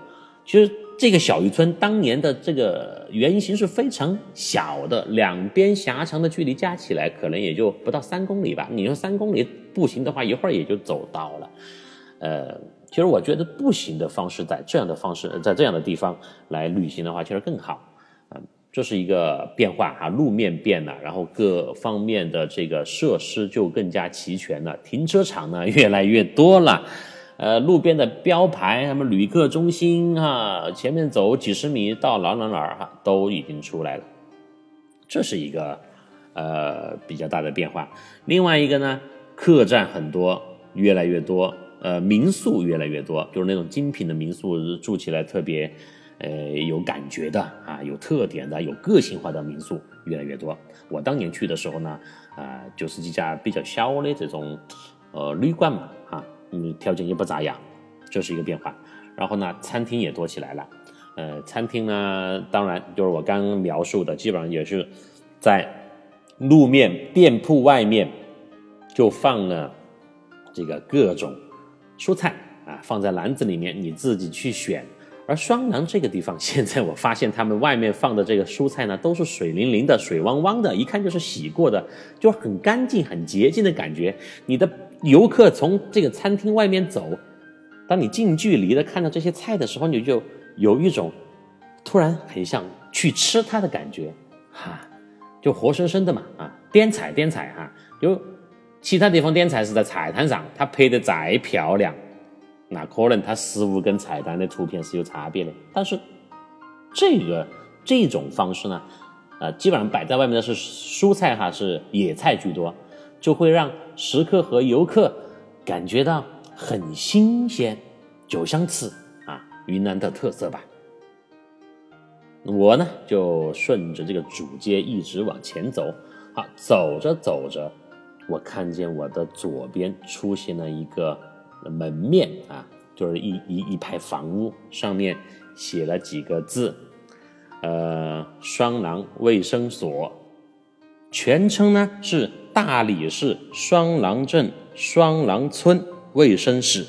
其实。这个小渔村当年的这个原型是非常小的，两边狭长的距离加起来可能也就不到三公里吧。你说三公里步行的话，一会儿也就走到了。呃，其实我觉得步行的方式，在这样的方式，在这样的地方来旅行的话，其实更好。嗯，这是一个变化哈，路面变了，然后各方面的这个设施就更加齐全了，停车场呢越来越多了。呃，路边的标牌，什么旅客中心哈，前面走几十米到哪哪哪儿哈，都已经出来了，这是一个呃比较大的变化。另外一个呢，客栈很多，越来越多，呃，民宿越来越多，就是那种精品的民宿，住起来特别呃有感觉的啊，有特点的，有个性化的民宿越来越多。我当年去的时候呢，啊，就是几家比较小的这种呃旅馆嘛，哈。嗯，条件也不咋样，这是一个变化。然后呢，餐厅也多起来了。呃，餐厅呢，当然就是我刚描述的，基本上也是在路面店铺外面就放了这个各种蔬菜啊，放在篮子里面，你自己去选。而双廊这个地方，现在我发现他们外面放的这个蔬菜呢，都是水灵灵的、水汪汪的，一看就是洗过的，就很干净、很洁净的感觉。你的游客从这个餐厅外面走，当你近距离的看到这些菜的时候，你就有一种突然很想去吃它的感觉，哈，就活生生的嘛，啊，点彩点彩哈，就其他地方点菜是在菜摊上，它拍的再漂亮。那可能它食物跟菜单的图片是有差别的，但是这个这种方式呢，呃，基本上摆在外面的是蔬菜哈，是野菜居多，就会让食客和游客感觉到很新鲜，酒香刺啊，云南的特色吧。我呢就顺着这个主街一直往前走，好，走着走着，我看见我的左边出现了一个。门面啊，就是一一一排房屋，上面写了几个字，呃，双廊卫生所，全称呢是大理市双廊镇双廊村卫生室。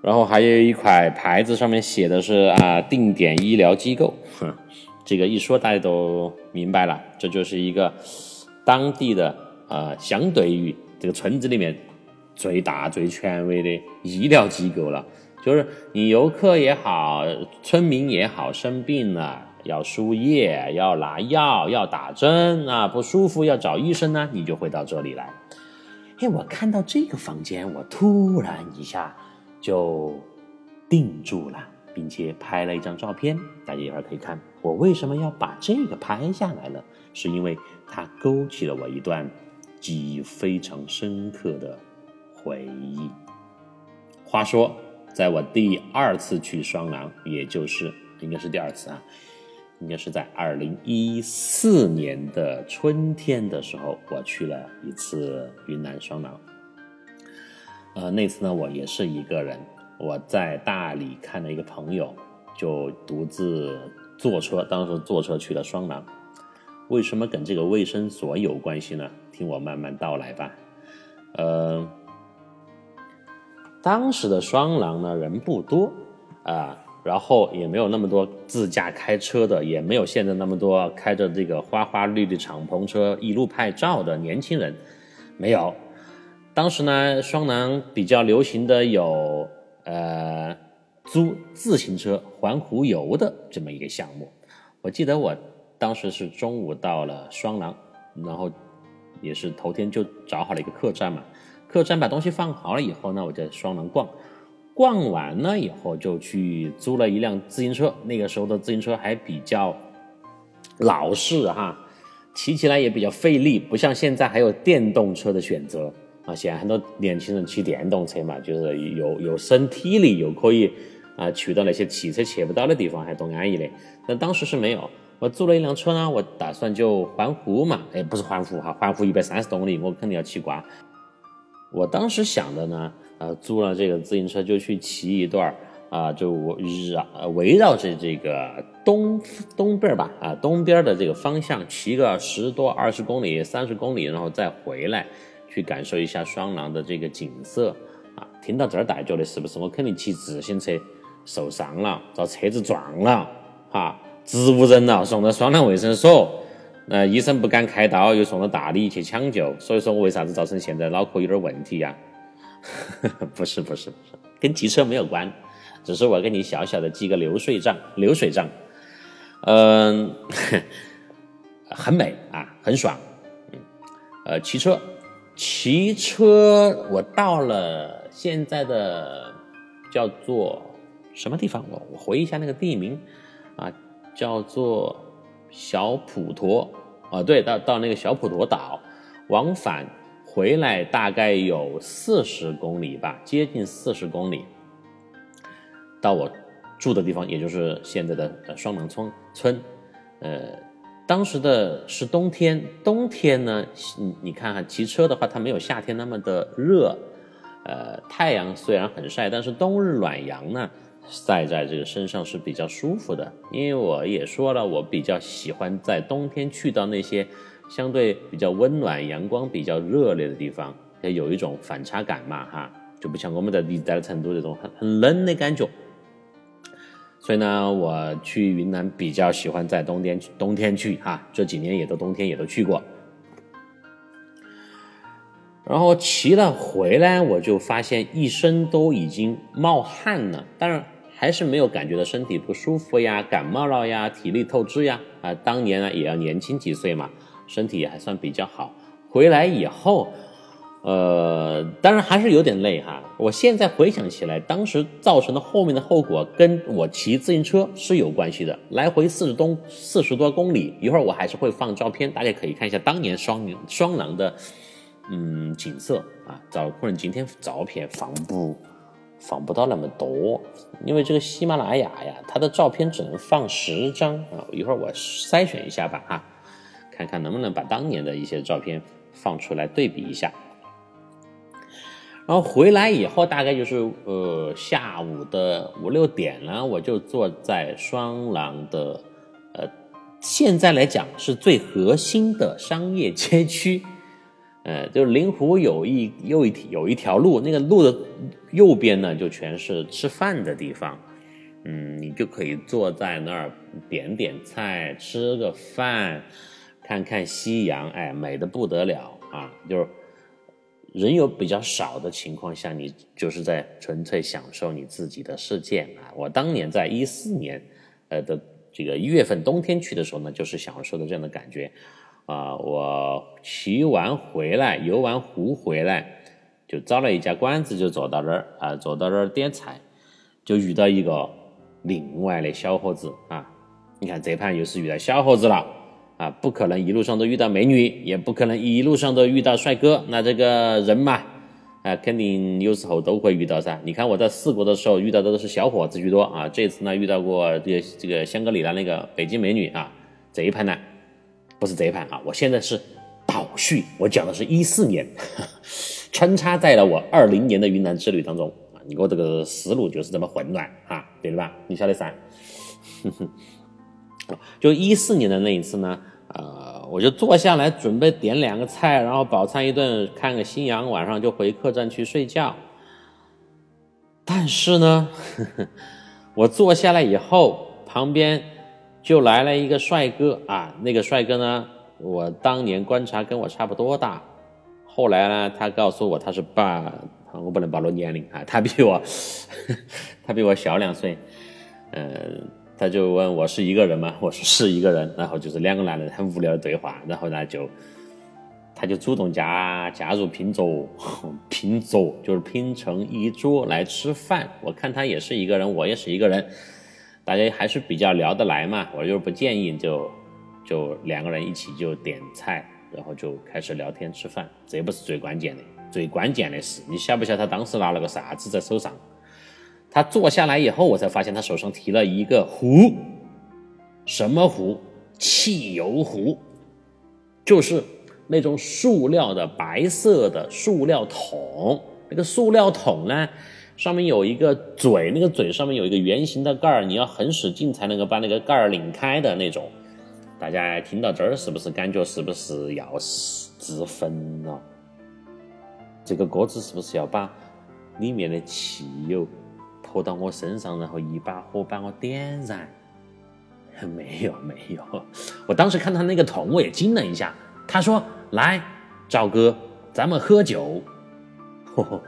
然后还有一块牌子，上面写的是啊，定点医疗机构。哼，这个一说大家都明白了，这就是一个当地的啊，相对于这个村子里面。最大最权威的医疗机构了，就是你游客也好，村民也好，生病了要输液、要拿药、要打针啊，不舒服要找医生呢，你就会到这里来。哎，我看到这个房间，我突然一下就定住了，并且拍了一张照片，大家一会儿可以看。我为什么要把这个拍下来呢？是因为它勾起了我一段记忆非常深刻的。回忆。话说，在我第二次去双廊，也就是应该是第二次啊，应该是在二零一四年的春天的时候，我去了一次云南双廊。呃，那次呢，我也是一个人，我在大理看了一个朋友，就独自坐车，当时坐车去了双廊。为什么跟这个卫生所有关系呢？听我慢慢道来吧。呃。当时的双廊呢，人不多啊，然后也没有那么多自驾开车的，也没有现在那么多开着这个花花绿绿敞篷车一路拍照的年轻人，没有。当时呢，双廊比较流行的有呃租自行车环湖游的这么一个项目。我记得我当时是中午到了双廊，然后也是头天就找好了一个客栈嘛。客栈把东西放好了以后呢，我在双廊逛，逛完了以后就去租了一辆自行车。那个时候的自行车还比较老式哈，骑起来也比较费力，不像现在还有电动车的选择啊。现在很多年轻人骑电动车嘛，就是有有身体力，又可以啊去到那些汽车去不到的地方，还多安逸的。但当时是没有，我租了一辆车呢，我打算就环湖嘛，哎，不是环湖哈，环湖一百三十多公里，我肯定要骑挂。我当时想的呢，呃，租了这个自行车就去骑一段儿啊，就绕围绕着这个东东边吧，啊，东边的这个方向骑个十多二十公里、三十公里，然后再回来，去感受一下双廊的这个景色啊。听到这儿，大家觉得是不是我肯定骑自行车受伤了，遭车子撞了，哈，植物人了，送到双廊卫生所。那医生不敢开刀，又送到大理去抢救，所以说我为啥子造成现在脑壳有点问题呀？不是不是不是，跟骑车没有关，只是我给你小小的记个流水账，流水账。嗯，很美啊，很爽。嗯，呃，骑车，骑车，我到了现在的叫做什么地方？我我回忆一下那个地名啊，叫做小普陀。啊，对，到到那个小普陀岛，往返回来大概有四十公里吧，接近四十公里。到我住的地方，也就是现在的呃双廊村村。呃，当时的是冬天，冬天呢，你你看哈，骑车的话，它没有夏天那么的热。呃，太阳虽然很晒，但是冬日暖阳呢。晒在这个身上是比较舒服的，因为我也说了，我比较喜欢在冬天去到那些相对比较温暖、阳光比较热烈的地方，也有一种反差感嘛，哈，就不像我们在待的成都这种很很冷的感觉。所以呢，我去云南比较喜欢在冬天冬天去哈，这几年也都冬天也都去过。然后骑了回来，我就发现一身都已经冒汗了，当然还是没有感觉到身体不舒服呀、感冒了呀、体力透支呀。啊，当年呢也要年轻几岁嘛，身体也还算比较好。回来以后。呃，当然还是有点累哈。我现在回想起来，当时造成的后面的后果跟我骑自行车是有关系的，来回四十多四十多公里。一会儿我还是会放照片，大家可以看一下当年双双廊的嗯景色啊。找可能今天照片放不放不到那么多，因为这个喜马拉雅呀，它的照片只能放十张啊。一会儿我筛选一下吧哈，看看能不能把当年的一些照片放出来对比一下。然后回来以后，大概就是呃下午的五六点了，我就坐在双廊的，呃，现在来讲是最核心的商业街区，呃，就是灵湖有一又一有一条路，那个路的右边呢就全是吃饭的地方，嗯，你就可以坐在那儿点点菜，吃个饭，看看夕阳，哎，美的不得了啊，就是。人有比较少的情况下，你就是在纯粹享受你自己的世界啊！我当年在一四年，呃的这个一月份冬天去的时候呢，就是享受的这样的感觉啊！我骑完回来，游完湖回来，就找了一家馆子，就坐到这儿啊，坐到这儿点菜，就遇到一个另外的小伙子啊！你看这盘又是遇到小伙子了。啊，不可能一路上都遇到美女，也不可能一路上都遇到帅哥。那这个人嘛，啊，肯定有时候都会遇到噻。你看我在四国的时候遇到的都是小伙子居多啊，这次呢遇到过这个这个香格里拉那个北京美女啊。这一盘呢，不是这一盘啊，我现在是倒叙，我讲的是一四年，穿插在了我二零年的云南之旅当中啊。你给我这个思路就是这么混乱啊，对了吧？你晓得噻。就一四年的那一次呢。呃，我就坐下来准备点两个菜，然后饱餐一顿，看个夕阳，晚上就回客栈去睡觉。但是呢，我坐下来以后，旁边就来了一个帅哥啊，那个帅哥呢，我当年观察跟我差不多大，后来呢，他告诉我他是爸，我不能暴露年龄啊，他比我，他比我小两岁，嗯。他就问我是一个人吗？我说是一个人，然后就是两个男人很无聊的对话，然后呢就，他就主动加加入拼桌，拼桌就是拼成一桌来吃饭。我看他也是一个人，我也是一个人，大家还是比较聊得来嘛。我就是不建议就就两个人一起就点菜，然后就开始聊天吃饭。这不是最关键的，最关键的是你晓不晓得他当时拿了个啥子在手上？他坐下来以后，我才发现他手上提了一个壶，什么壶？汽油壶，就是那种塑料的白色的塑料桶。那个塑料桶呢，上面有一个嘴，那个嘴上面有一个圆形的盖儿，你要很使劲才能够把那个盖儿拧开的那种。大家听到这儿，是不是感觉是不是要自焚了？这个锅子是不是要把里面的汽油？泼到我身上，然后一把火把我点燃。没有没有，我当时看他那个桶，我也惊了一下。他说：“来，赵哥，咱们喝酒。”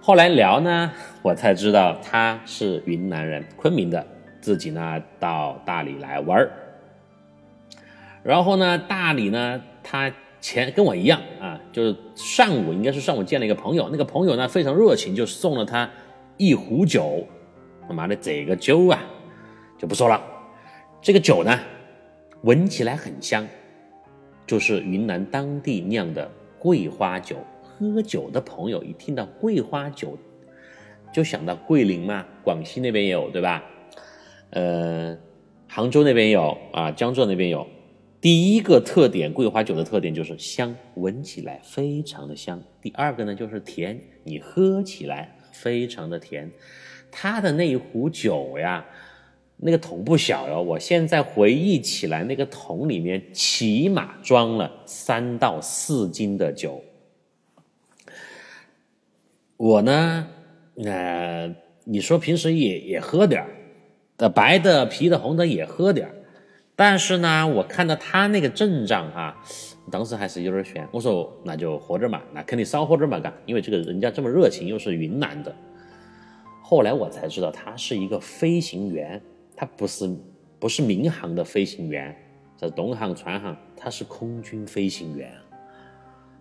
后来聊呢，我才知道他是云南人，昆明的，自己呢到大理来玩儿。然后呢，大理呢，他。前跟我一样啊，就是上午应该是上午见了一个朋友，那个朋友呢非常热情，就送了他一壶酒。他妈的，这个酒啊就不说了，这个酒呢闻起来很香，就是云南当地酿的桂花酒。喝酒的朋友一听到桂花酒，就想到桂林嘛，广西那边也有对吧？呃，杭州那边有啊，江浙那边有。第一个特点，桂花酒的特点就是香，闻起来非常的香。第二个呢，就是甜，你喝起来非常的甜。它的那一壶酒呀，那个桶不小哟，我现在回忆起来，那个桶里面起码装了三到四斤的酒。我呢，呃，你说平时也也喝点儿，呃，白的、啤的、红的也喝点儿，但是呢，我看到他那个阵仗哈，当时还是有点悬。我说那就喝点嘛，那肯定少喝点嘛，嘎，因为这个人家这么热情，又是云南的。后来我才知道他是一个飞行员，他不是不是民航的飞行员，在东航、川航，他是空军飞行员。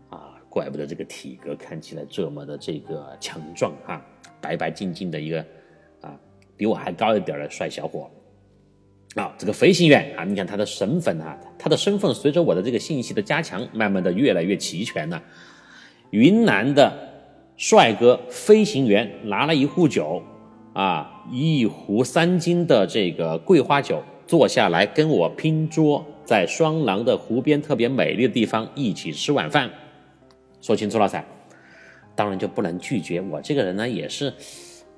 啊怪不得这个体格看起来这么的这个强壮啊，白白净净的一个啊，比我还高一点的帅小伙啊，这个飞行员啊，你看他的身份啊，他的身份随着我的这个信息的加强，慢慢的越来越齐全了。云南的帅哥飞行员拿了一壶酒啊，一壶三斤的这个桂花酒，坐下来跟我拼桌，在双廊的湖边特别美丽的地方一起吃晚饭。说清楚了噻，当然就不能拒绝。我这个人呢，也是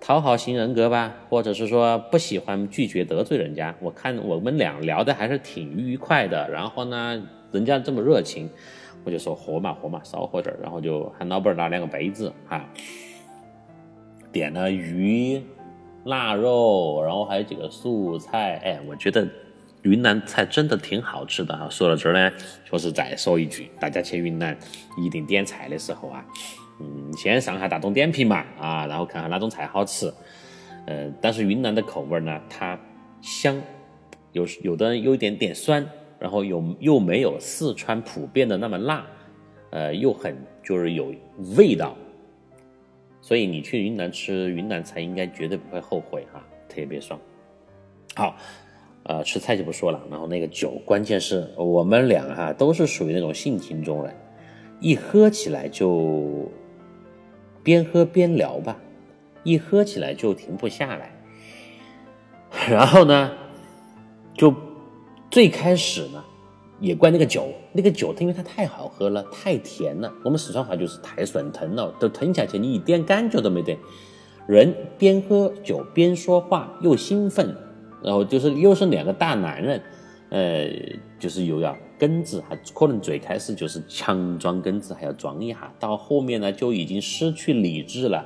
讨好型人格吧，或者是说不喜欢拒绝得罪人家。我看我们俩聊的还是挺愉快的，然后呢，人家这么热情，我就说喝嘛喝嘛，少喝点然后就喊老板拿两个杯子哈，点了鱼、腊肉，然后还有几个素菜。哎，我觉得。云南菜真的挺好吃的哈。说到这儿呢，确实再说一句，大家去云南一定点菜的时候啊，嗯，先上下大众点评嘛，啊，然后看看哪种菜好吃。呃，但是云南的口味呢，它香，有有的有一点点酸，然后又又没有四川普遍的那么辣，呃，又很就是有味道。所以你去云南吃云南菜，应该绝对不会后悔哈，特别爽。好。呃，吃菜就不说了，然后那个酒，关键是我们俩哈都是属于那种性情中人，一喝起来就边喝边聊吧，一喝起来就停不下来。然后呢，就最开始呢，也怪那个酒，那个酒它因为它太好喝了，太甜了，我们四川话就是太顺腾了，都吞下去，你一点感觉都没得。人边喝酒边说话又兴奋。然后就是又是两个大男人，呃，就是又要根子，还可能最开始就是强装根子，还要装一下，到后面呢就已经失去理智了。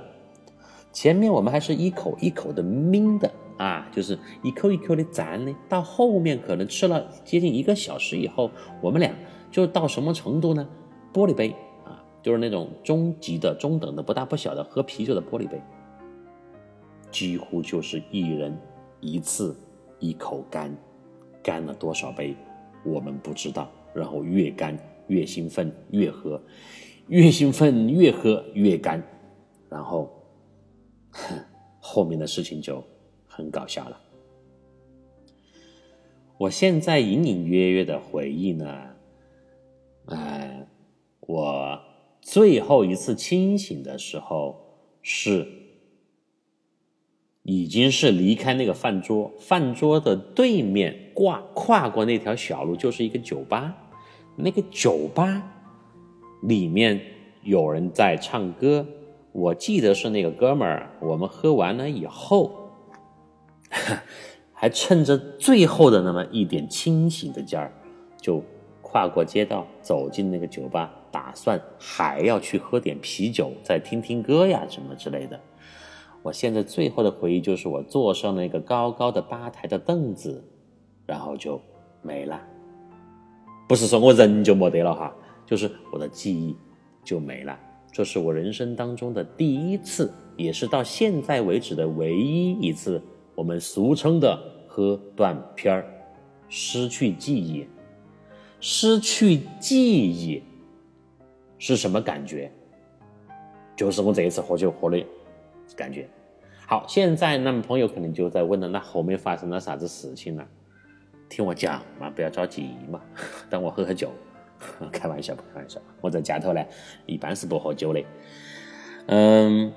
前面我们还是一口一口的抿的啊，就是一口一口的攒的，到后面可能吃了接近一个小时以后，我们俩就到什么程度呢？玻璃杯啊，就是那种中级的、中等的、不大不小的喝啤酒的玻璃杯，几乎就是一人一次。一口干，干了多少杯，我们不知道。然后越干越兴奋，越喝，越兴奋越喝越干，然后，后面的事情就很搞笑了。我现在隐隐约约的回忆呢，呃，我最后一次清醒的时候是。已经是离开那个饭桌，饭桌的对面挂跨过那条小路就是一个酒吧，那个酒吧里面有人在唱歌，我记得是那个哥们儿，我们喝完了以后，还趁着最后的那么一点清醒的劲儿，就跨过街道走进那个酒吧，打算还要去喝点啤酒，再听听歌呀什么之类的。我现在最后的回忆就是我坐上那个高高的吧台的凳子，然后就没了。不是说我人就没得了哈，就是我的记忆就没了。这是我人生当中的第一次，也是到现在为止的唯一一次，我们俗称的喝断片儿，失去记忆。失去记忆是什么感觉？就是我这一次喝酒喝的感觉。好，现在那么朋友可能就在问了，那后面发生了啥子事情呢？听我讲嘛，不要着急嘛，等我喝喝酒。开玩笑，不开玩笑。我在家头呢，一般是不喝酒的。嗯，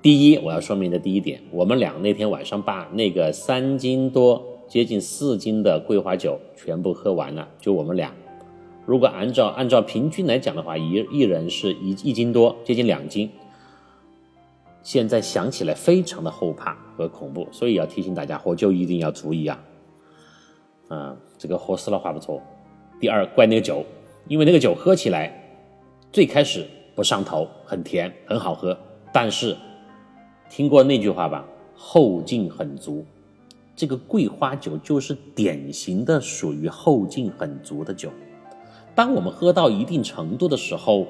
第一我要说明的第一点，我们俩那天晚上把那个三斤多、接近四斤的桂花酒全部喝完了，就我们俩。如果按照按照平均来讲的话，一一人是一一斤多，接近两斤。现在想起来非常的后怕和恐怖，所以要提醒大家喝酒一定要注意啊。嗯，这个喝死了话不错。第二，怪那个酒，因为那个酒喝起来最开始不上头，很甜，很好喝，但是听过那句话吧，后劲很足。这个桂花酒就是典型的属于后劲很足的酒。当我们喝到一定程度的时候，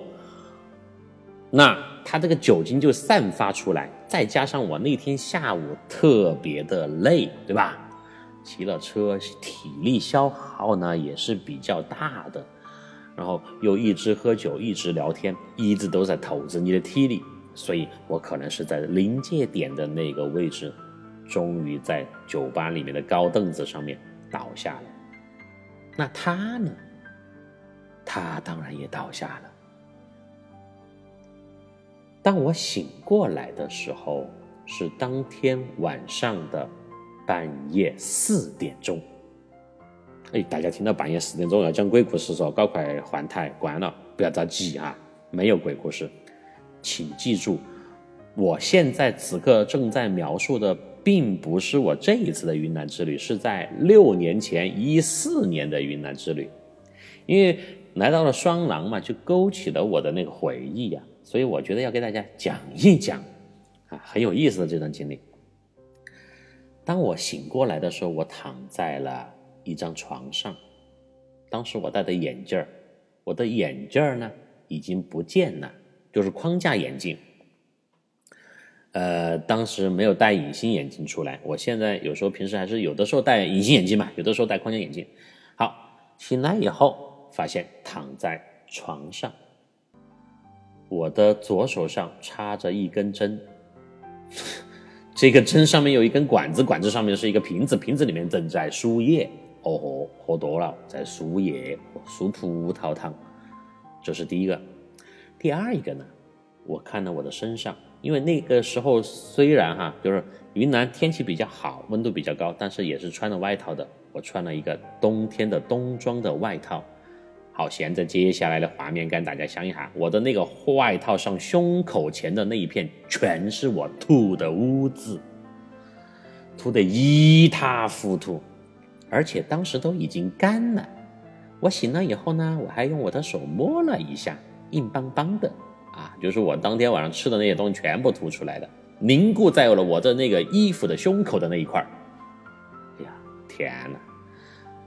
那它这个酒精就散发出来，再加上我那天下午特别的累，对吧？骑了车，体力消耗呢也是比较大的，然后又一直喝酒，一直聊天，一直都在透支你的体力，所以我可能是在临界点的那个位置。终于在酒吧里面的高凳子上面倒下了。那他呢？他当然也倒下了。当我醒过来的时候，是当天晚上的半夜四点钟。哎，大家听到半夜四点钟要讲鬼故事，说赶快换台关了，不要着急啊，没有鬼故事，请记住，我现在此刻正在描述的。并不是我这一次的云南之旅，是在六年前一四年的云南之旅，因为来到了双廊嘛，就勾起了我的那个回忆呀，所以我觉得要给大家讲一讲，啊，很有意思的这段经历。当我醒过来的时候，我躺在了一张床上，当时我戴的眼镜儿，我的眼镜儿呢已经不见了，就是框架眼镜。呃，当时没有戴隐形眼镜出来。我现在有时候平时还是有的时候戴隐形眼镜嘛，有的时候戴框架眼镜。好，醒来以后发现躺在床上，我的左手上插着一根针，这个针上面有一根管子，管子上面是一个瓶子，瓶子里面正在输液。哦吼，喝多了在输液，输葡萄糖。这是第一个。第二一个呢，我看到我的身上。因为那个时候虽然哈，就是云南天气比较好，温度比较高，但是也是穿了外套的。我穿了一个冬天的冬装的外套。好，现在接下来的画面感，大家想一下，我的那个外套上胸口前的那一片，全是我吐的污渍，吐得一塌糊涂，而且当时都已经干了。我醒了以后呢，我还用我的手摸了一下，硬邦邦的。啊，就是我当天晚上吃的那些东西全部吐出来的，凝固在了我的那个衣服的胸口的那一块哎呀，天哪！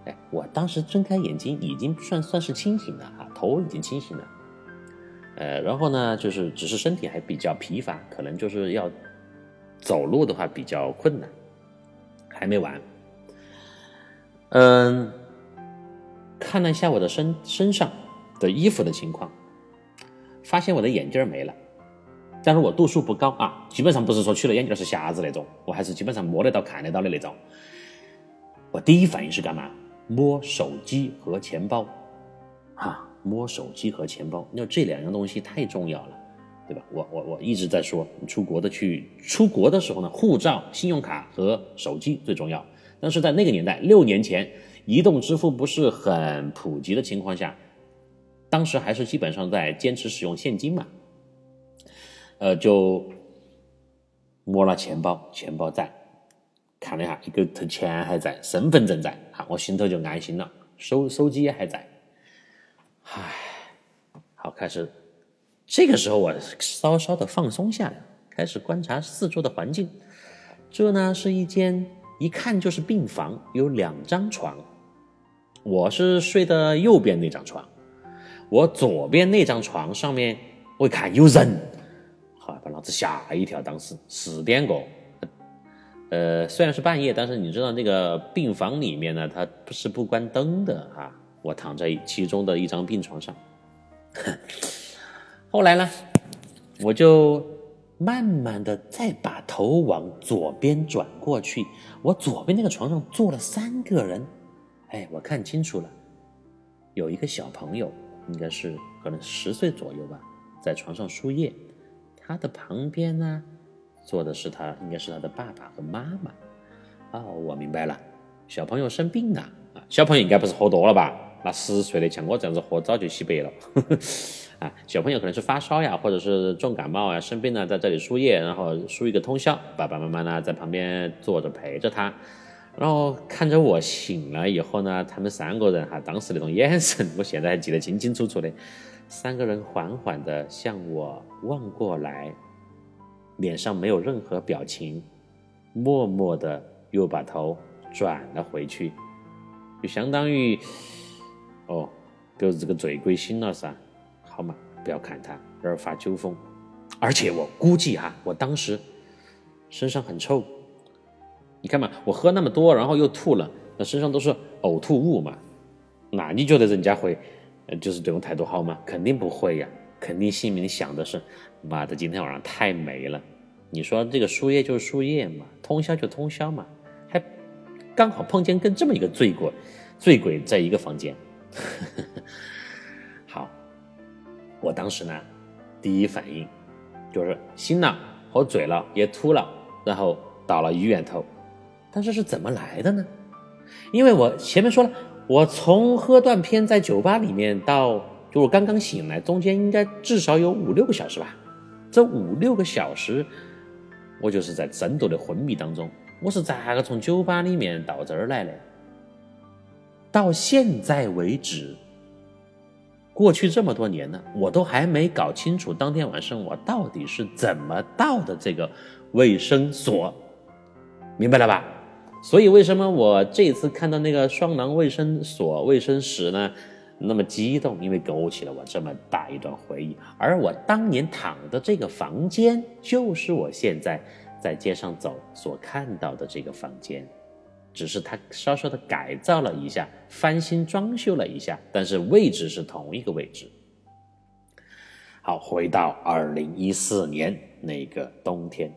哎，我当时睁开眼睛已经算算是清醒了啊，头已经清醒了。呃，然后呢，就是只是身体还比较疲乏，可能就是要走路的话比较困难。还没完，嗯，看了一下我的身身上的衣服的情况。发现我的眼镜没了，但是我度数不高啊，基本上不是说去了眼镜是瞎子那种，我还是基本上摸得到、看得到的那种。我第一反应是干嘛？摸手机和钱包，啊，摸手机和钱包，因为这两样东西太重要了，对吧？我我我一直在说，出国的去出国的时候呢，护照、信用卡和手机最重要。但是在那个年代，六年前，移动支付不是很普及的情况下。当时还是基本上在坚持使用现金嘛，呃，就摸了钱包，钱包在，看了一下，一个钱还在，身份证在，我心头就安心了，手手机也还在，唉，好，开始，这个时候我稍稍的放松下来，开始观察四周的环境，这呢是一间一看就是病房，有两张床，我是睡的右边那张床。我左边那张床上面，我一看有人，好把老子吓一跳。当时四点过，呃，虽然是半夜，但是你知道那个病房里面呢，它不是不关灯的啊。我躺在其中的一张病床上，后来呢，我就慢慢的再把头往左边转过去，我左边那个床上坐了三个人，哎，我看清楚了，有一个小朋友。应该是可能十岁左右吧，在床上输液，他的旁边呢坐的是他，应该是他的爸爸和妈妈。哦，我明白了，小朋友生病了啊，小朋友应该不是喝多了吧？那十岁的像我这样子喝早就洗白了。啊，小朋友可能是发烧呀，或者是重感冒啊，生病了，在这里输液，然后输一个通宵，爸爸妈妈呢在旁边坐着陪着他，然后看着我醒了以后呢，他们三个人哈，当时那种眼神，我现在还记得清清楚楚的，三个人缓缓的向我望过来，脸上没有任何表情，默默的又把头转了回去，就相当于，哦，都是这个醉鬼醒了噻。好嘛，不要看他，而发酒疯。而且我估计哈，我当时身上很臭。你看嘛，我喝那么多，然后又吐了，那身上都是呕吐物嘛。那你觉得人家会，就是对我态度好吗？肯定不会呀，肯定心里想的是，妈的，今天晚上太美了。你说这个输液就是输液嘛，通宵就通宵嘛，还刚好碰见跟这么一个醉鬼，醉鬼在一个房间。好。我当时呢，第一反应就是醒了，喝醉了，也吐了，然后到了医院头。但是是怎么来的呢？因为我前面说了，我从喝断片在酒吧里面到就我刚刚醒来，中间应该至少有五六个小时吧。这五六个小时，我就是在深度的昏迷当中。我是咋个从酒吧里面到这儿来的？到现在为止。过去这么多年呢，我都还没搞清楚当天晚上我到底是怎么到的这个卫生所，明白了吧？所以为什么我这次看到那个双廊卫生所卫生室呢，那么激动？因为勾起了我这么大一段回忆，而我当年躺的这个房间，就是我现在在街上走所看到的这个房间。只是他稍稍的改造了一下，翻新装修了一下，但是位置是同一个位置。好，回到二零一四年那个冬天，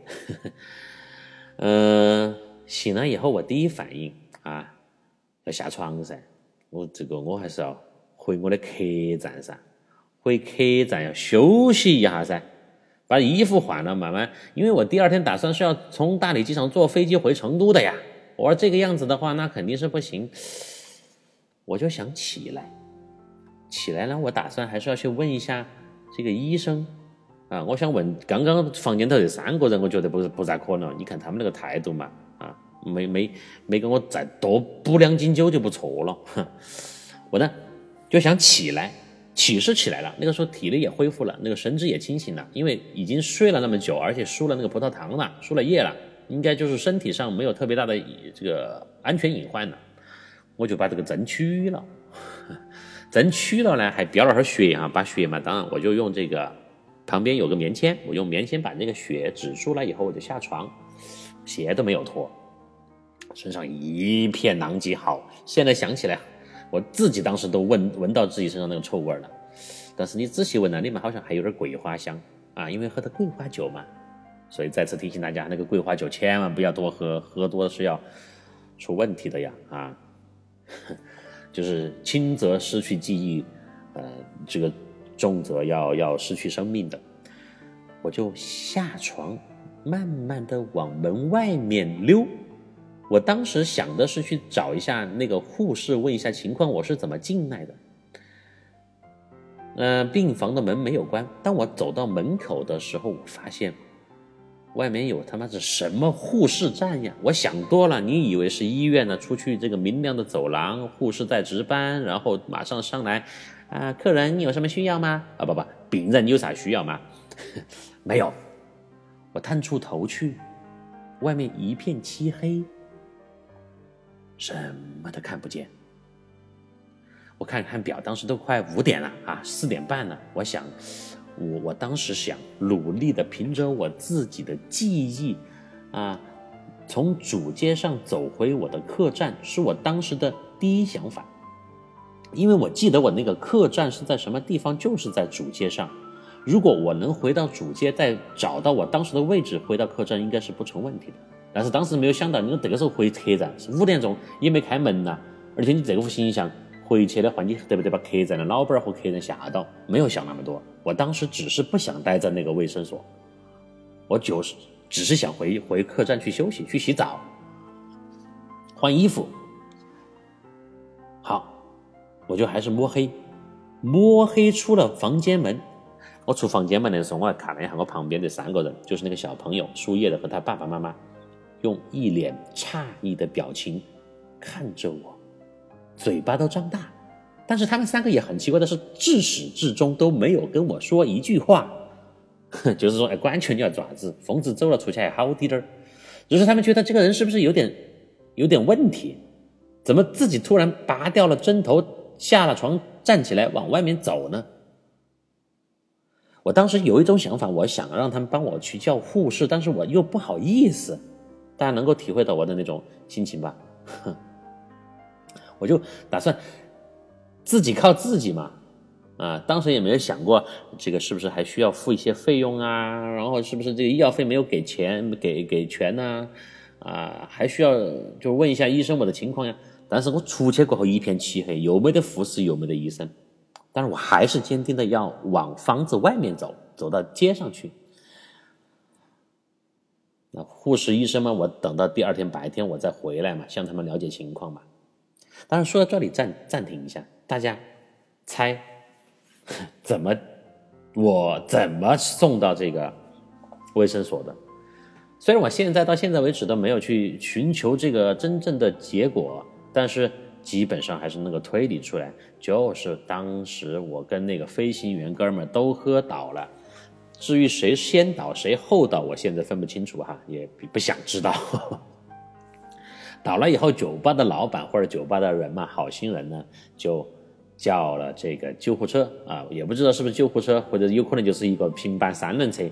嗯，醒了以后，我第一反应啊，要下床噻。我这个我还是要回我的客栈噻，回客栈要休息一下噻，把衣服换了，慢慢，因为我第二天打算是要从大理机场坐飞机回成都的呀。我说这个样子的话，那肯定是不行。我就想起来，起来呢，我打算还是要去问一下这个医生啊。我想问刚刚房间头这三个人，我觉得不是不咋可能。你看他们那个态度嘛，啊，没没没跟我再多补两斤酒就不错了。哼，我呢就想起来，起是起来了，那个时候体力也恢复了，那个神志也清醒了，因为已经睡了那么久，而且输了那个葡萄糖了，输了液了。应该就是身体上没有特别大的这个安全隐患了，我就把这个针取了，针取了呢，还飙了会血啊，把血嘛，当然我就用这个旁边有个棉签，我用棉签把那个血止住了以后，我就下床，鞋都没有脱，身上一片狼藉。好，现在想起来，我自己当时都闻闻到自己身上那个臭味了，但是你仔细闻了，里面好像还有点桂花香啊，因为喝的桂花酒嘛。所以再次提醒大家，那个桂花酒千万不要多喝，喝多是要出问题的呀！啊，就是轻则失去记忆，呃，这个重则要要失去生命的。我就下床，慢慢的往门外面溜。我当时想的是去找一下那个护士，问一下情况，我是怎么进来的。嗯，病房的门没有关。当我走到门口的时候，我发现。外面有他妈是什么护士站呀？我想多了，你以为是医院呢？出去这个明亮的走廊，护士在值班，然后马上上来，啊，客人你有什么需要吗？啊不不，病人你有啥需要吗？没有，我探出头去，外面一片漆黑，什么都看不见。我看看表，当时都快五点了啊，四点半了，我想。我我当时想努力的凭着我自己的记忆，啊，从主街上走回我的客栈，是我当时的第一想法。因为我记得我那个客栈是在什么地方，就是在主街上。如果我能回到主街，再找到我当时的位置，回到客栈应该是不成问题的。但是当时没有想到，你这个时候回客栈是五点钟，也没开门呐，而且你这副形象。回去的话，你得不得把客栈的老板和客人吓到？没有想那么多，我当时只是不想待在那个卫生所，我就是只是想回回客栈去休息，去洗澡，换衣服。好，我就还是摸黑，摸黑出了房间门。我出房间门的时候，我还看了一下我旁边的三个人，就是那个小朋友输液的和他爸爸妈妈，用一脸诧异的表情看着我，嘴巴都张大。但是他们三个也很奇怪的是，自始至终都没有跟我说一句话，就是说，哎，管全你要爪子，疯子走了出去还好滴点儿。就是他们觉得这个人是不是有点有点问题？怎么自己突然拔掉了针头，下了床，站起来往外面走呢？我当时有一种想法，我想让他们帮我去叫护士，但是我又不好意思。大家能够体会到我的那种心情吧？我就打算自己靠自己嘛。啊，当时也没有想过这个是不是还需要付一些费用啊？然后是不是这个医药费没有给钱给给全呢？啊，还需要就问一下医生我的情况呀？但是我出去过后一片漆黑，又没得护士，又没得医生，但是我还是坚定的要往房子外面走，走到街上去。那护士医生嘛，我等到第二天白天我再回来嘛，向他们了解情况嘛。当然说到这里暂暂停一下，大家猜怎么我怎么送到这个卫生所的？虽然我现在到现在为止都没有去寻求这个真正的结果。但是基本上还是能够推理出来，就是当时我跟那个飞行员哥们都喝倒了。至于谁先倒谁后倒，我现在分不清楚哈，也不想知道。倒了以后，酒吧的老板或者酒吧的人嘛，好心人呢，就叫了这个救护车啊，也不知道是不是救护车，或者有可能就是一个平板三轮车，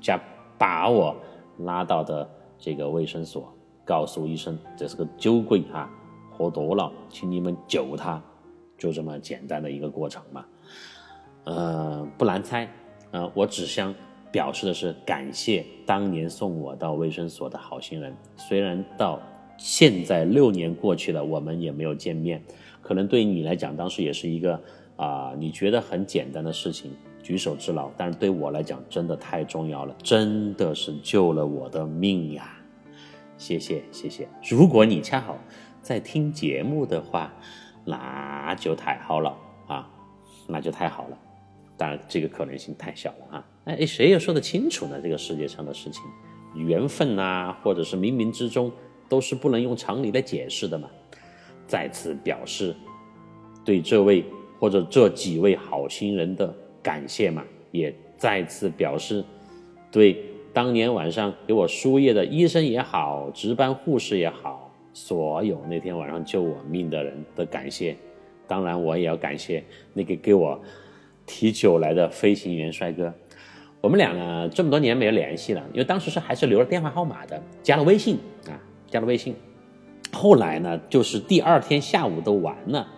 加把我拉到的这个卫生所，告诉医生这是个酒鬼哈。喝多了，请你们救他，就这么简单的一个过程嘛。呃，不难猜，呃，我只想表示的是感谢当年送我到卫生所的好心人。虽然到现在六年过去了，我们也没有见面，可能对你来讲，当时也是一个啊，你觉得很简单的事情，举手之劳，但是对我来讲，真的太重要了，真的是救了我的命呀！谢谢，谢谢。如果你恰好。在听节目的话，那就太好了啊，那就太好了。当然，这个可能性太小了啊。哎，谁又说得清楚呢？这个世界上的事情，缘分呐，或者是冥冥之中，都是不能用常理来解释的嘛。再次表示对这位或者这几位好心人的感谢嘛，也再次表示对当年晚上给我输液的医生也好，值班护士也好。所有那天晚上救我命的人的感谢，当然我也要感谢那个给我提酒来的飞行员帅哥。我们俩呢这么多年没有联系了，因为当时是还是留了电话号码的，加了微信啊，加了微信。后来呢，就是第二天下午都完了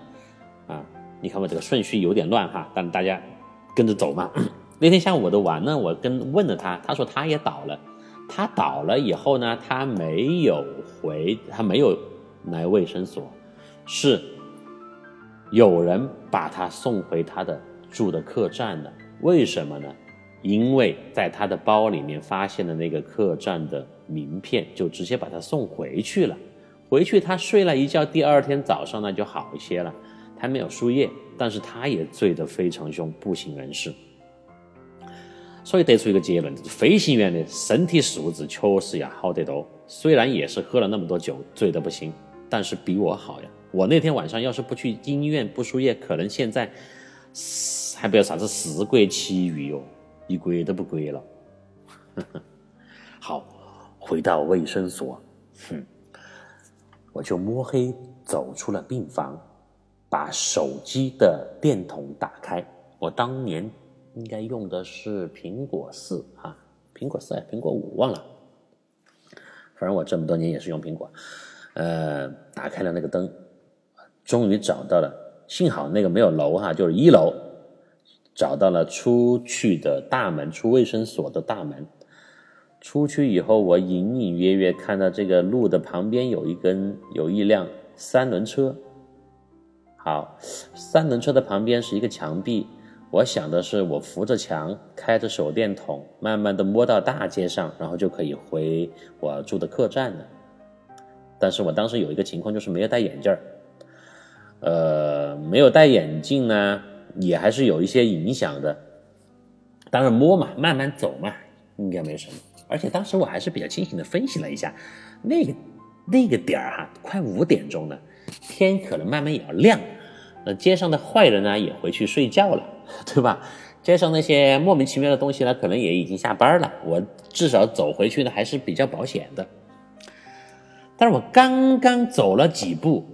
啊。你看我这个顺序有点乱哈，但大家跟着走嘛。那天下午我都完了，我跟问了他，他说他也倒了。他倒了以后呢，他没有回，他没有来卫生所，是有人把他送回他的住的客栈的。为什么呢？因为在他的包里面发现了那个客栈的名片，就直接把他送回去了。回去他睡了一觉，第二天早上呢就好一些了。他没有输液，但是他也醉得非常凶，不省人事。所以得出一个结论，飞行员的身体素质确实要好得多。虽然也是喝了那么多酒，醉得不行，但是比我好呀。我那天晚上要是不去医院不输液，可能现在还不要啥子四国奇遇哟，一国都不国了。好，回到卫生所，哼，我就摸黑走出了病房，把手机的电筒打开。我当年。应该用的是苹果四啊，苹果四苹果五忘了。反正我这么多年也是用苹果。呃，打开了那个灯，终于找到了，幸好那个没有楼哈，就是一楼，找到了出去的大门，出卫生所的大门。出去以后，我隐隐约约看到这个路的旁边有一根有一辆三轮车。好，三轮车的旁边是一个墙壁。我想的是，我扶着墙，开着手电筒，慢慢的摸到大街上，然后就可以回我住的客栈了。但是我当时有一个情况，就是没有戴眼镜儿。呃，没有戴眼镜呢，也还是有一些影响的。当然摸嘛，慢慢走嘛，应该没什么。而且当时我还是比较清醒的分析了一下，那个那个点儿哈，快五点钟了，天可能慢慢也要亮。那街上的坏人呢也回去睡觉了，对吧？街上那些莫名其妙的东西呢，可能也已经下班了。我至少走回去呢还是比较保险的。但是我刚刚走了几步，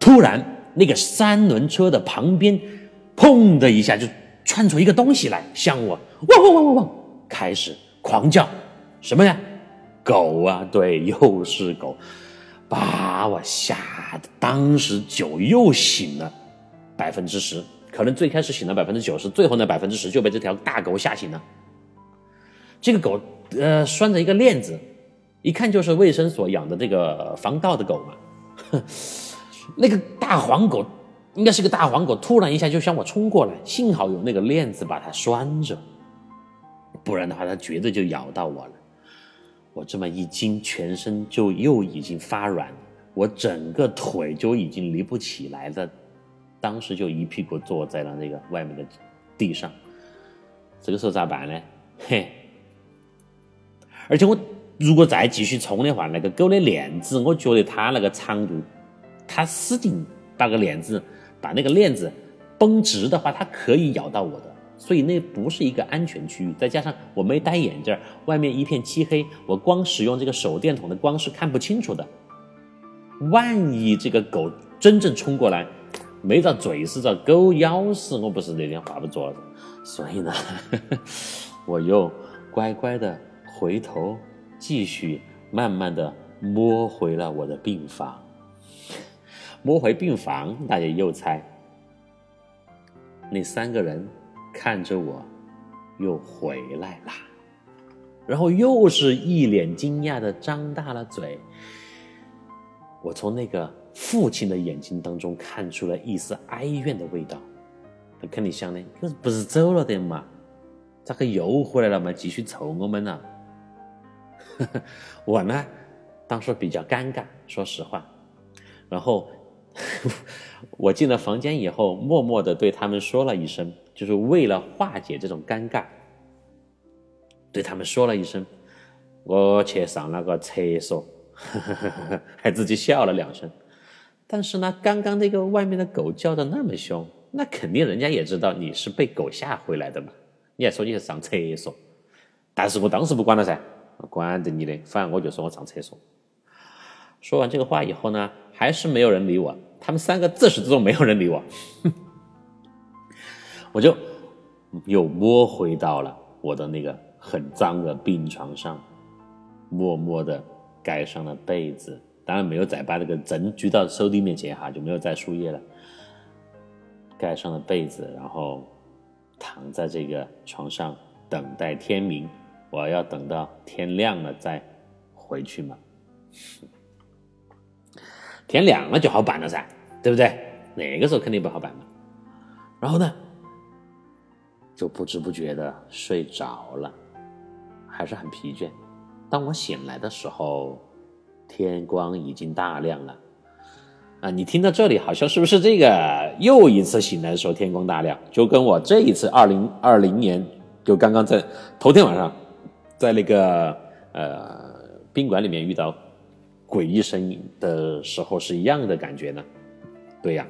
突然那个三轮车的旁边，砰的一下就窜出一个东西来，向我汪汪汪汪汪开始狂叫，什么呀？狗啊！对，又是狗，把我吓得当时酒又醒了百分之十，可能最开始醒了百分之九十，最后那百分之十就被这条大狗吓醒了。这个狗呃拴着一个链子。一看就是卫生所养的这个防盗的狗嘛，哼那个大黄狗应该是个大黄狗，突然一下就向我冲过来，幸好有那个链子把它拴着，不然的话它绝对就咬到我了。我这么一惊，全身就又已经发软，我整个腿就已经离不起来了，当时就一屁股坐在了那个外面的地上。这个时候咋办呢？嘿，而且我。如果再继续冲的话，那个狗的链子，我觉得它那个长度，它使劲把个链子把那个链子绷直的话，它可以咬到我的。所以那不是一个安全区域。再加上我没戴眼镜，外面一片漆黑，我光使用这个手电筒的光是看不清楚的。万一这个狗真正冲过来，没遭嘴死，遭狗咬死，我不是那天话不做了。所以呢，我又乖乖的回头。继续慢慢的摸回了我的病房，摸回病房，大家又猜，那三个人看着我，又回来了，然后又是一脸惊讶的张大了嘴。我从那个父亲的眼睛当中看出了一丝哀怨的味道，他肯定想的，可是不是走了的嘛，咋个又回来了嘛？继续凑我们呢？我呢，当时比较尴尬，说实话。然后 我进了房间以后，默默的对他们说了一声，就是为了化解这种尴尬，对他们说了一声：“我去上了个厕所。”还自己笑了两声。但是呢，刚刚那个外面的狗叫的那么凶，那肯定人家也知道你是被狗吓回来的嘛。你还说你是上厕所，但是我当时不管了噻。管得你的，反正我就说我上厕所。说完这个话以后呢，还是没有人理我。他们三个自始至终没有人理我，我就又摸回到了我的那个很脏的病床上，默默的盖上了被子。当然没有再把那个针举到手里面前哈，就没有再输液了。盖上了被子，然后躺在这个床上等待天明。我要等到天亮了再回去嘛，天亮了就好办了噻，对不对？那个时候肯定不好办嘛。然后呢，就不知不觉的睡着了，还是很疲倦。当我醒来的时候，天光已经大亮了。啊，你听到这里好像是不是这个又一次醒来的时候天光大亮？就跟我这一次二零二零年就刚刚在头天晚上。在那个呃宾馆里面遇到诡异声音的时候是一样的感觉呢，对呀，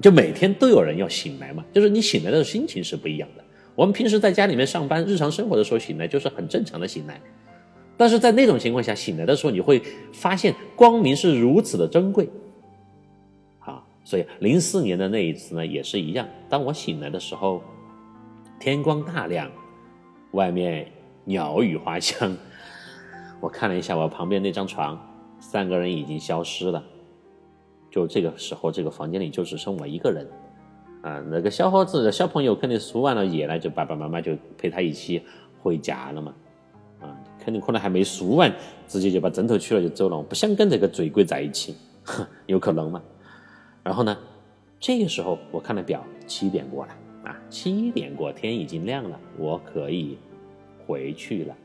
就每天都有人要醒来嘛，就是你醒来的心情是不一样的。我们平时在家里面上班、日常生活的时候醒来就是很正常的醒来，但是在那种情况下醒来的时候，你会发现光明是如此的珍贵。啊，所以零四年的那一次呢也是一样，当我醒来的时候，天光大亮，外面。鸟语花香，我看了一下我旁边那张床，三个人已经消失了。就这个时候，这个房间里就只剩我一个人。啊，那个小伙子、小朋友肯定输完了液了，就爸爸妈妈就陪他一起回家了嘛。啊，肯定可能还没输完，直接就把枕头取了就走了。我不想跟这个醉鬼在一起，有可能吗？然后呢，这个时候我看了表，七点过了啊，七点过，天已经亮了，我可以。回去了，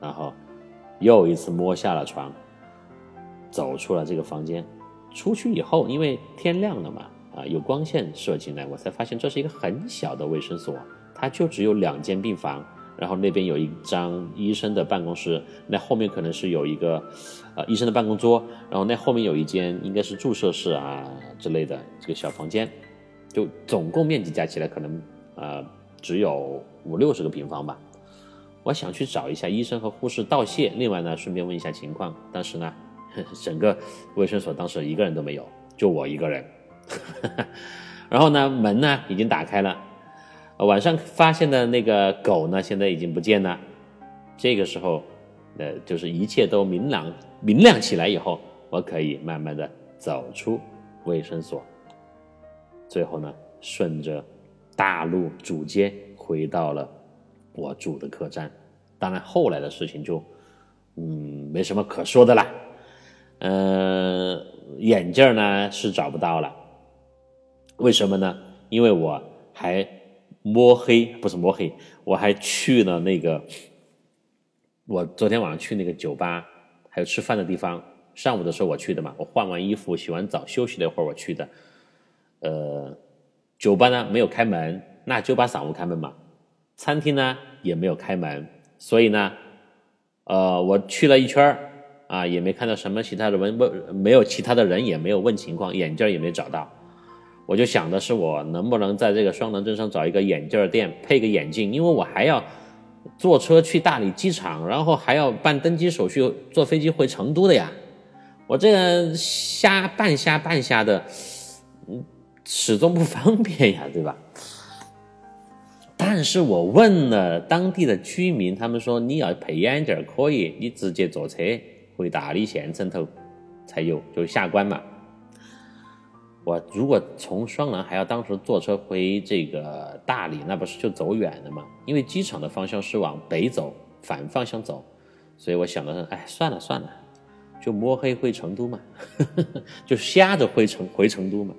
然后又一次摸下了床，走出了这个房间。出去以后，因为天亮了嘛，啊有光线射进来，我才发现这是一个很小的卫生所，它就只有两间病房，然后那边有一张医生的办公室，那后面可能是有一个呃医生的办公桌，然后那后面有一间应该是注射室啊之类的这个小房间，就总共面积加起来可能呃只有五六十个平方吧。我想去找一下医生和护士道谢，另外呢，顺便问一下情况。但是呢，整个卫生所当时一个人都没有，就我一个人。然后呢，门呢已经打开了，晚上发现的那个狗呢，现在已经不见了。这个时候，呃，就是一切都明朗明亮起来以后，我可以慢慢的走出卫生所，最后呢，顺着大路主街回到了。我住的客栈，当然后来的事情就，嗯，没什么可说的啦。呃，眼镜呢是找不到了，为什么呢？因为我还摸黑，不是摸黑，我还去了那个，我昨天晚上去那个酒吧，还有吃饭的地方，上午的时候我去的嘛，我换完衣服、洗完澡、休息了一会儿我去的。呃，酒吧呢没有开门，那就把散户开门嘛。餐厅呢也没有开门，所以呢，呃，我去了一圈啊，也没看到什么其他的问问，没有其他的人，也没有问情况，眼镜也没找到。我就想的是，我能不能在这个双廊镇上找一个眼镜店配个眼镜，因为我还要坐车去大理机场，然后还要办登机手续，坐飞机回成都的呀。我这个瞎半瞎半瞎的，嗯，始终不方便呀，对吧？但是我问了当地的居民，他们说你要配眼镜可以，你直接坐车回大理县城头才有，就是下关嘛。我如果从双廊还要当时坐车回这个大理，那不是就走远了吗？因为机场的方向是往北走，反方向走，所以我想的是，哎，算了算了，就摸黑回成都嘛，就瞎着回成回成都嘛。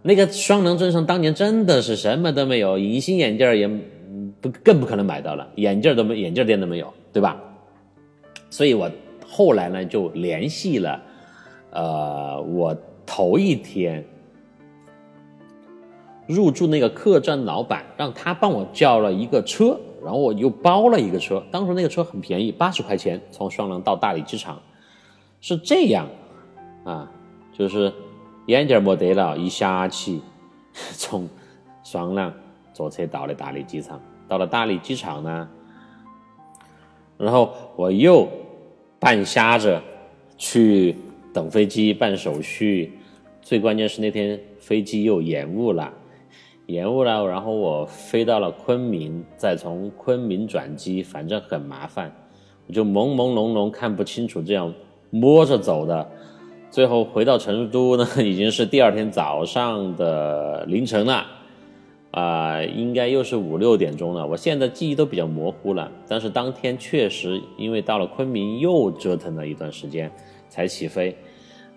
那个双廊镇上当年真的是什么都没有，隐形眼镜也不更不可能买到了，眼镜都没眼镜店都没有，对吧？所以我后来呢就联系了，呃，我头一天入住那个客栈老板，让他帮我叫了一个车，然后我又包了一个车，当时那个车很便宜，八十块钱从双廊到大理机场，是这样啊，就是。眼镜没得了，一下起，从双廊坐车到了大理机场。到了大理机场呢，然后我又半瞎着去等飞机办手续。最关键是那天飞机又延误了，延误了，然后我飞到了昆明，再从昆明转机，反正很麻烦。我就朦朦胧胧看不清楚，这样摸着走的。最后回到成都呢，已经是第二天早上的凌晨了，啊，应该又是五六点钟了。我现在记忆都比较模糊了，但是当天确实因为到了昆明又折腾了一段时间才起飞，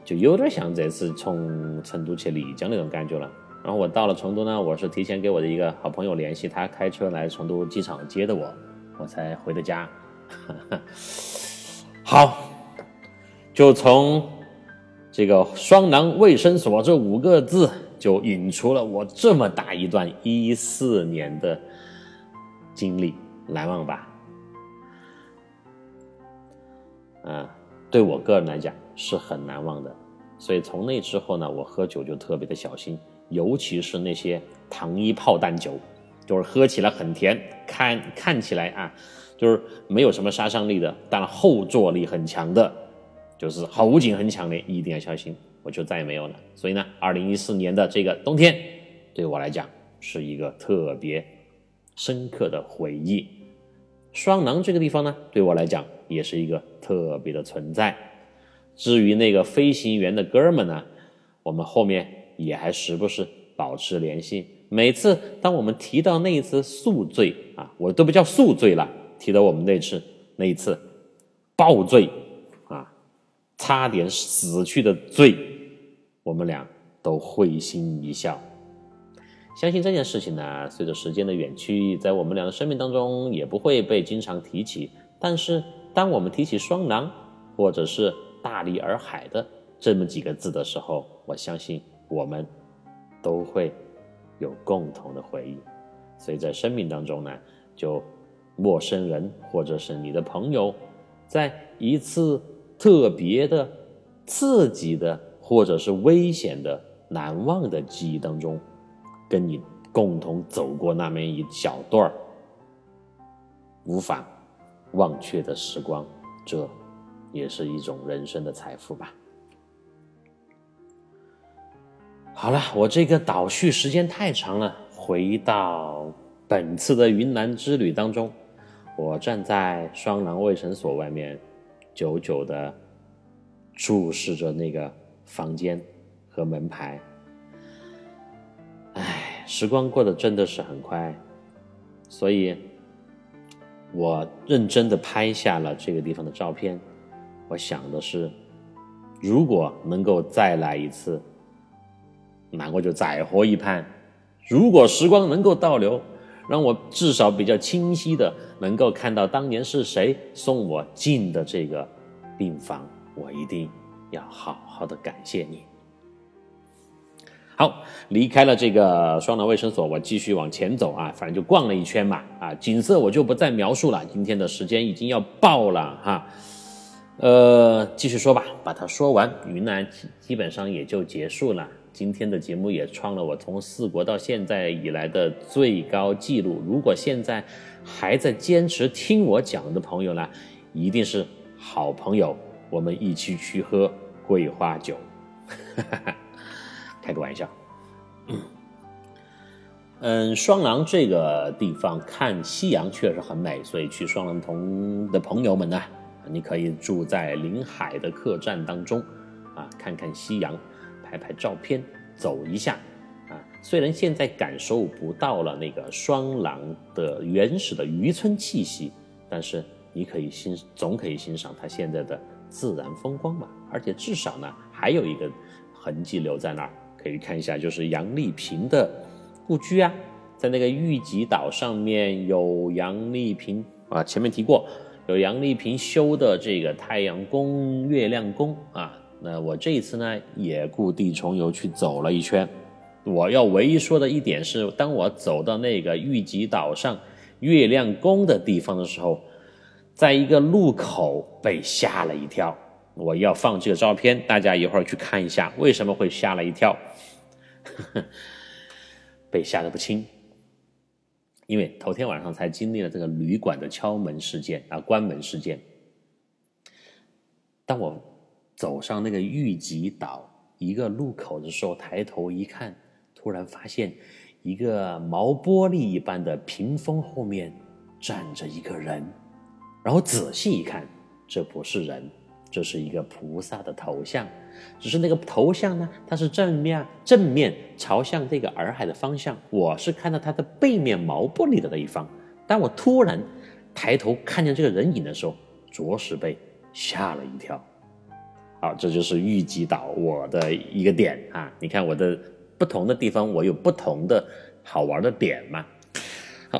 就有点像这次从成都去丽江那种感觉了。然后我到了成都呢，我是提前给我的一个好朋友联系，他开车来成都机场接的我，我才回的家。好，就从。这个“双廊卫生所”这五个字就引出了我这么大一段一四年的经历，难忘吧？啊，对我个人来讲是很难忘的。所以从那之后呢，我喝酒就特别的小心，尤其是那些糖衣炮弹酒，就是喝起来很甜，看看起来啊，就是没有什么杀伤力的，但后坐力很强的。就是后劲很强烈，一定要小心，我就再也没有了。所以呢，二零一四年的这个冬天，对我来讲是一个特别深刻的回忆。双廊这个地方呢，对我来讲也是一个特别的存在。至于那个飞行员的哥们呢，我们后面也还时不时保持联系。每次当我们提到那一次宿醉啊，我都不叫宿醉了，提到我们那次那一次爆醉啊。差点死去的罪，我们俩都会心一笑。相信这件事情呢，随着时间的远去，在我们俩的生命当中也不会被经常提起。但是，当我们提起双廊或者是大理洱海的这么几个字的时候，我相信我们都会有共同的回忆。所以在生命当中呢，就陌生人或者是你的朋友，在一次特别的、刺激的或者是危险的、难忘的记忆当中，跟你共同走过那么一小段儿无法忘却的时光，这也是一种人生的财富吧。好了，我这个倒叙时间太长了，回到本次的云南之旅当中，我站在双廊卫生所外面，久久的注视着那个房间和门牌。唉，时光过得真的是很快，所以。我认真的拍下了这个地方的照片，我想的是，如果能够再来一次，那我就再活一盘。如果时光能够倒流，让我至少比较清晰的能够看到当年是谁送我进的这个病房，我一定要好好的感谢你。好，离开了这个双廊卫生所，我继续往前走啊，反正就逛了一圈嘛，啊，景色我就不再描述了，今天的时间已经要爆了哈，呃，继续说吧，把它说完，云南基本上也就结束了。今天的节目也创了我从四国到现在以来的最高纪录。如果现在还在坚持听我讲的朋友呢，一定是好朋友，我们一起去喝桂花酒。哈哈哈。开个玩笑，嗯，双廊这个地方看夕阳确实很美，所以去双廊同的朋友们呢，你可以住在临海的客栈当中，啊，看看夕阳，拍拍照片，走一下，啊，虽然现在感受不到了那个双廊的原始的渔村气息，但是你可以欣总可以欣赏它现在的自然风光嘛，而且至少呢，还有一个痕迹留在那儿。可以看一下，就是杨丽萍的故居啊，在那个玉吉岛上面有杨丽萍啊，前面提过有杨丽萍修的这个太阳宫、月亮宫啊。那我这一次呢，也故地重游去走了一圈。我要唯一说的一点是，当我走到那个玉吉岛上月亮宫的地方的时候，在一个路口被吓了一跳。我要放这个照片，大家一会儿去看一下，为什么会吓了一跳。被吓得不轻，因为头天晚上才经历了这个旅馆的敲门事件啊，关门事件。当我走上那个玉吉岛一个路口的时候，抬头一看，突然发现一个毛玻璃一般的屏风后面站着一个人，然后仔细一看，这不是人。这是一个菩萨的头像，只是那个头像呢，它是正面正面朝向这个洱海的方向。我是看到它的背面毛玻璃的那一方。当我突然抬头看见这个人影的时候，着实被吓了一跳。好，这就是玉吉岛我的一个点啊！你看我的不同的地方，我有不同的好玩的点嘛。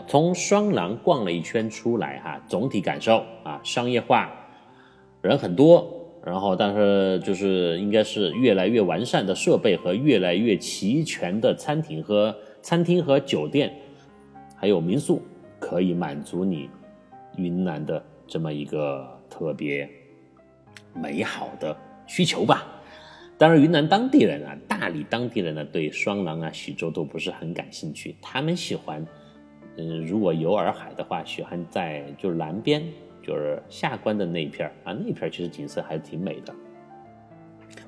从双廊逛了一圈出来哈，总体感受啊，商业化。人很多，然后但是就是应该是越来越完善的设备和越来越齐全的餐厅和餐厅和酒店，还有民宿，可以满足你云南的这么一个特别美好的需求吧。当然，云南当地人啊，大理当地人呢，对双廊啊、徐州都不是很感兴趣，他们喜欢，嗯，如果游洱海的话，喜欢在就是南边。就是下关的那一片啊，那片其实景色还是挺美的。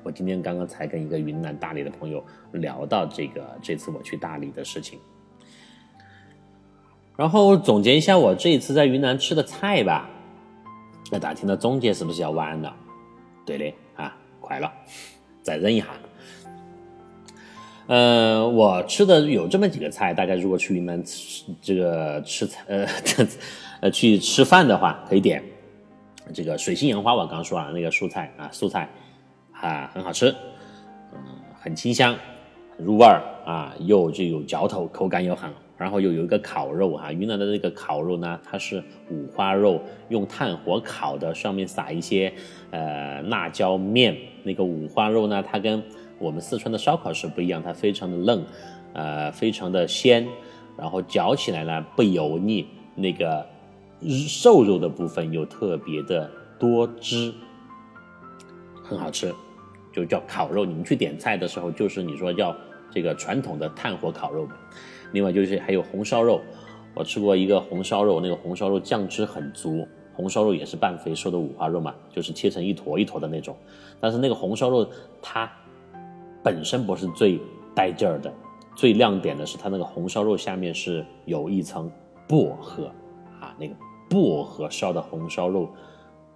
我今天刚刚才跟一个云南大理的朋友聊到这个这次我去大理的事情，然后总结一下我这一次在云南吃的菜吧。那大家听到总结是不是要完了？对的啊，快了，再忍一下。呃，我吃的有这么几个菜，大家如果去云南吃这个吃菜，呃，呃，去吃饭的话，可以点这个水性杨花。我刚说了那个蔬菜啊，素菜啊，很好吃，嗯，很清香，很入味儿啊，又就有嚼头，口感又很，然后又有一个烤肉哈，云南的这个烤肉呢，它是五花肉，用炭火烤的，上面撒一些呃辣椒面，那个五花肉呢，它跟我们四川的烧烤是不一样，它非常的嫩，呃，非常的鲜，然后嚼起来呢不油腻，那个瘦肉的部分又特别的多汁，很好吃，就叫烤肉。你们去点菜的时候，就是你说叫这个传统的炭火烤肉。另外就是还有红烧肉，我吃过一个红烧肉，那个红烧肉酱汁很足。红烧肉也是半肥瘦的五花肉嘛，就是切成一坨一坨的那种。但是那个红烧肉它本身不是最带劲儿的，最亮点的是它那个红烧肉下面是有一层薄荷啊，那个薄荷烧的红烧肉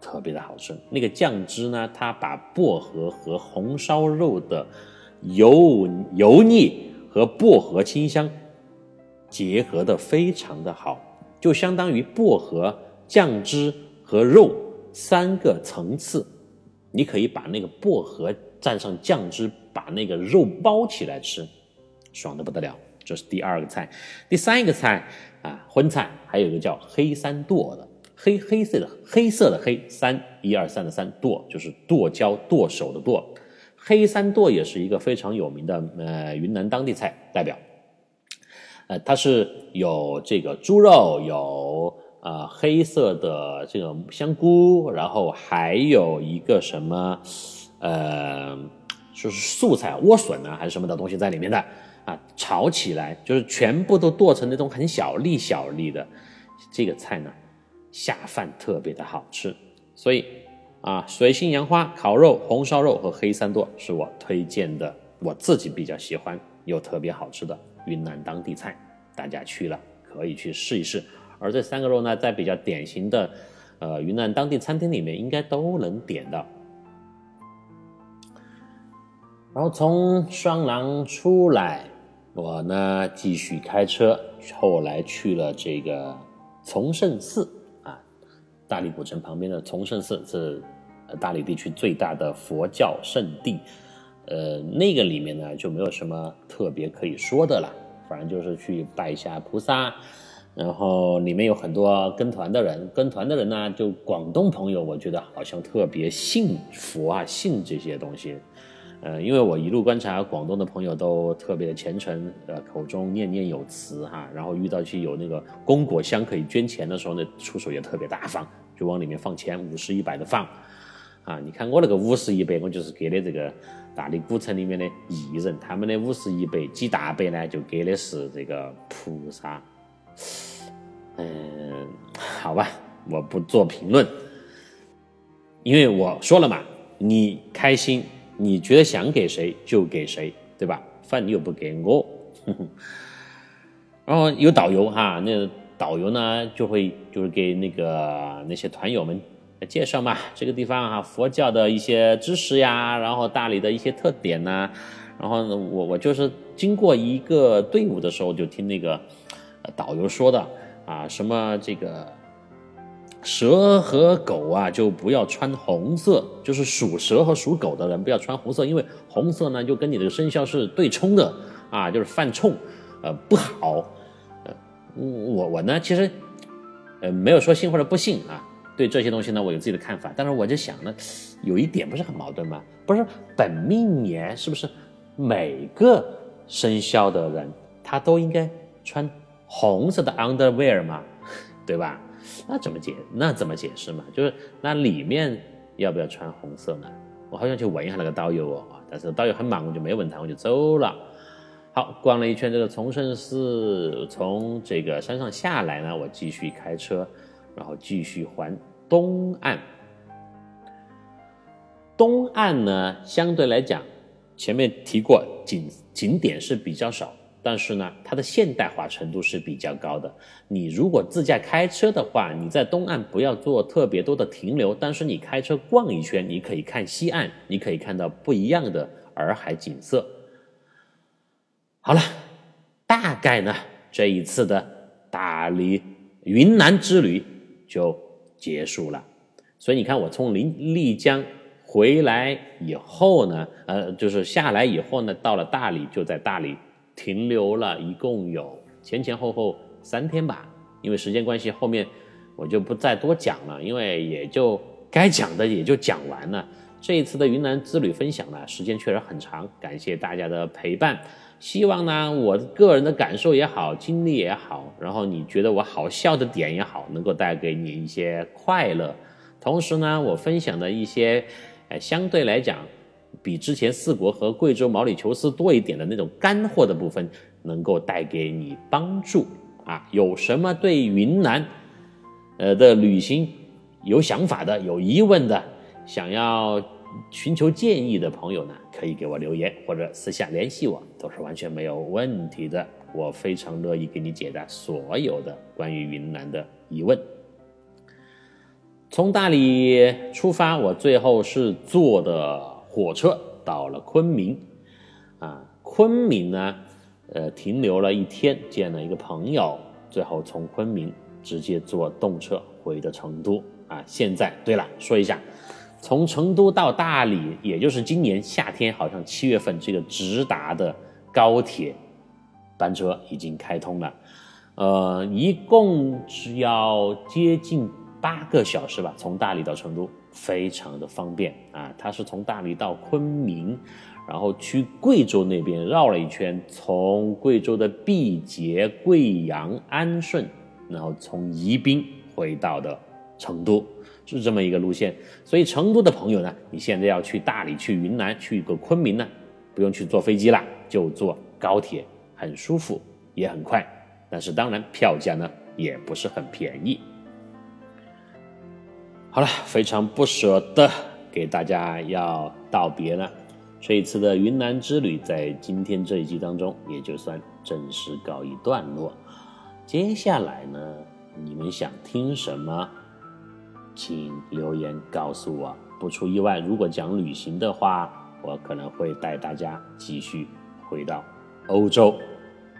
特别的好吃。那个酱汁呢，它把薄荷和红烧肉的油油腻和薄荷清香结合的非常的好，就相当于薄荷。酱汁和肉三个层次，你可以把那个薄荷蘸上酱汁，把那个肉包起来吃，爽的不得了。这是第二个菜，第三个菜啊，荤菜还有一个叫黑三剁的，黑黑色的黑色的黑三一二三的三剁就是剁椒剁手的剁，黑三剁也是一个非常有名的呃云南当地菜代表，呃，它是有这个猪肉有。啊，黑色的这个香菇，然后还有一个什么，呃，就是素菜莴笋呢，还是什么的东西在里面的啊？炒起来就是全部都剁成那种很小粒小粒的，这个菜呢下饭特别的好吃。所以啊，水性杨花烤肉、红烧肉和黑三剁是我推荐的，我自己比较喜欢又特别好吃的云南当地菜，大家去了可以去试一试。而这三个肉呢，在比较典型的，呃，云南当地餐厅里面应该都能点到。然后从双廊出来，我呢继续开车，后来去了这个崇圣寺啊，大理古城旁边的崇圣寺是大理地区最大的佛教圣地，呃，那个里面呢就没有什么特别可以说的了，反正就是去拜一下菩萨。然后里面有很多跟团的人，跟团的人呢，就广东朋友，我觉得好像特别信佛啊，信这些东西。呃，因为我一路观察广东的朋友都特别的虔诚，呃，口中念念有词哈。然后遇到去有那个供果箱可以捐钱的时候呢，出手也特别大方，就往里面放钱，五十一百的放。啊，你看我那个五十一百，我就是给的这个大理古城里面的艺人，他们的五十一百几大百呢，就给的是这个菩萨。嗯，好吧，我不做评论，因为我说了嘛，你开心，你觉得想给谁就给谁，对吧？饭又不给我，然后有导游哈，那导游呢就会就是给那个那些团友们介绍嘛，这个地方啊，佛教的一些知识呀，然后大理的一些特点呐，然后呢，我我就是经过一个队伍的时候，就听那个导游说的。啊，什么这个蛇和狗啊，就不要穿红色，就是属蛇和属狗的人不要穿红色，因为红色呢就跟你的生肖是对冲的啊，就是犯冲，呃不好。呃，我我呢其实呃没有说信或者不信啊，对这些东西呢我有自己的看法，但是我就想呢，有一点不是很矛盾吗？不是本命年是不是每个生肖的人他都应该穿？红色的 underwear 嘛，对吧？那怎么解？那怎么解释嘛？就是那里面要不要穿红色呢？我好想去问一下那个导游哦，但是导游很忙，我就没问他，我就走了。好，逛了一圈这个崇圣寺，从这个山上下来呢，我继续开车，然后继续环东岸。东岸呢，相对来讲，前面提过景景点是比较少。但是呢，它的现代化程度是比较高的。你如果自驾开车的话，你在东岸不要做特别多的停留，但是你开车逛一圈，你可以看西岸，你可以看到不一样的洱海景色。好了，大概呢这一次的大理云南之旅就结束了。所以你看，我从临丽江回来以后呢，呃，就是下来以后呢，到了大理，就在大理。停留了一共有前前后后三天吧，因为时间关系，后面我就不再多讲了，因为也就该讲的也就讲完了。这一次的云南之旅分享呢，时间确实很长，感谢大家的陪伴。希望呢，我个人的感受也好，经历也好，然后你觉得我好笑的点也好，能够带给你一些快乐。同时呢，我分享的一些，呃，相对来讲，比之前四国和贵州毛里求斯多一点的那种干货的部分，能够带给你帮助啊。有什么对云南，呃的旅行有想法的、有疑问的？想要寻求建议的朋友呢，可以给我留言或者私下联系我，都是完全没有问题的。我非常乐意给你解答所有的关于云南的疑问。从大理出发，我最后是坐的火车到了昆明。啊，昆明呢，呃，停留了一天，见了一个朋友，最后从昆明直接坐动车回的成都。啊，现在对了，说一下。从成都到大理，也就是今年夏天，好像七月份，这个直达的高铁班车已经开通了，呃，一共只要接近八个小时吧，从大理到成都，非常的方便啊。它是从大理到昆明，然后去贵州那边绕了一圈，从贵州的毕节、贵阳、安顺，然后从宜宾回到的成都。是这么一个路线，所以成都的朋友呢，你现在要去大理、去云南、去一个昆明呢，不用去坐飞机了，就坐高铁，很舒服，也很快。但是当然票价呢也不是很便宜。好了，非常不舍得给大家要道别了，这一次的云南之旅在今天这一集当中也就算正式告一段落。接下来呢，你们想听什么？请留言告诉我。不出意外，如果讲旅行的话，我可能会带大家继续回到欧洲，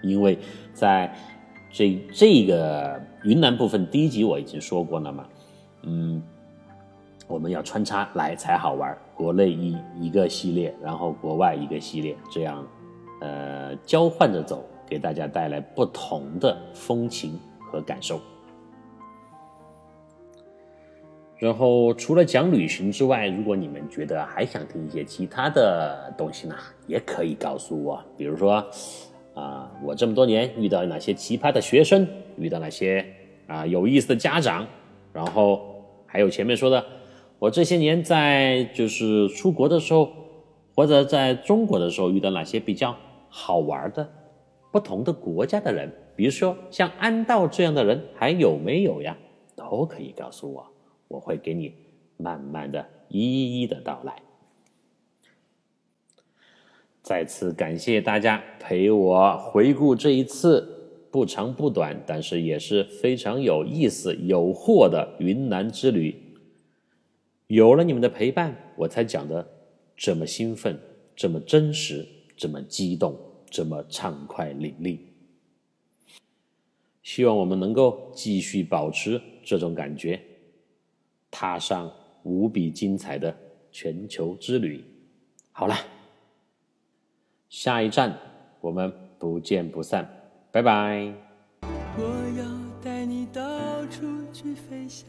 因为在这这个云南部分第一集我已经说过了嘛。嗯，我们要穿插来才好玩，国内一一个系列，然后国外一个系列，这样呃交换着走，给大家带来不同的风情和感受。然后除了讲旅行之外，如果你们觉得还想听一些其他的东西呢，也可以告诉我。比如说，啊，我这么多年遇到哪些奇葩的学生，遇到哪些啊有意思的家长，然后还有前面说的，我这些年在就是出国的时候，或者在中国的时候遇到哪些比较好玩的不同的国家的人，比如说像安道这样的人还有没有呀？都可以告诉我。我会给你慢慢的、一一的道来。再次感谢大家陪我回顾这一次不长不短，但是也是非常有意思、有货的云南之旅。有了你们的陪伴，我才讲的这么兴奋、这么真实、这么激动、这么畅快淋漓。希望我们能够继续保持这种感觉。踏上无比精彩的全球之旅。好了，下一站我们不见不散，拜拜。我要带你到处去飞翔，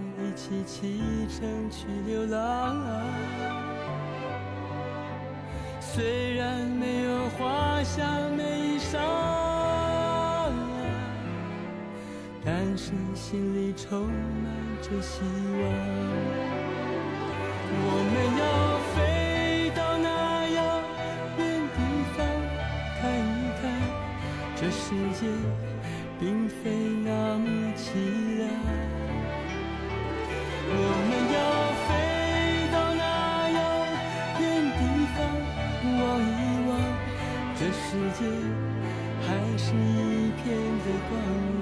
一起启程去流浪。虽然没有华香美衣裳。但是心里充满着希望，我们要飞到那遥远地方看一看，这世界还是一片的光。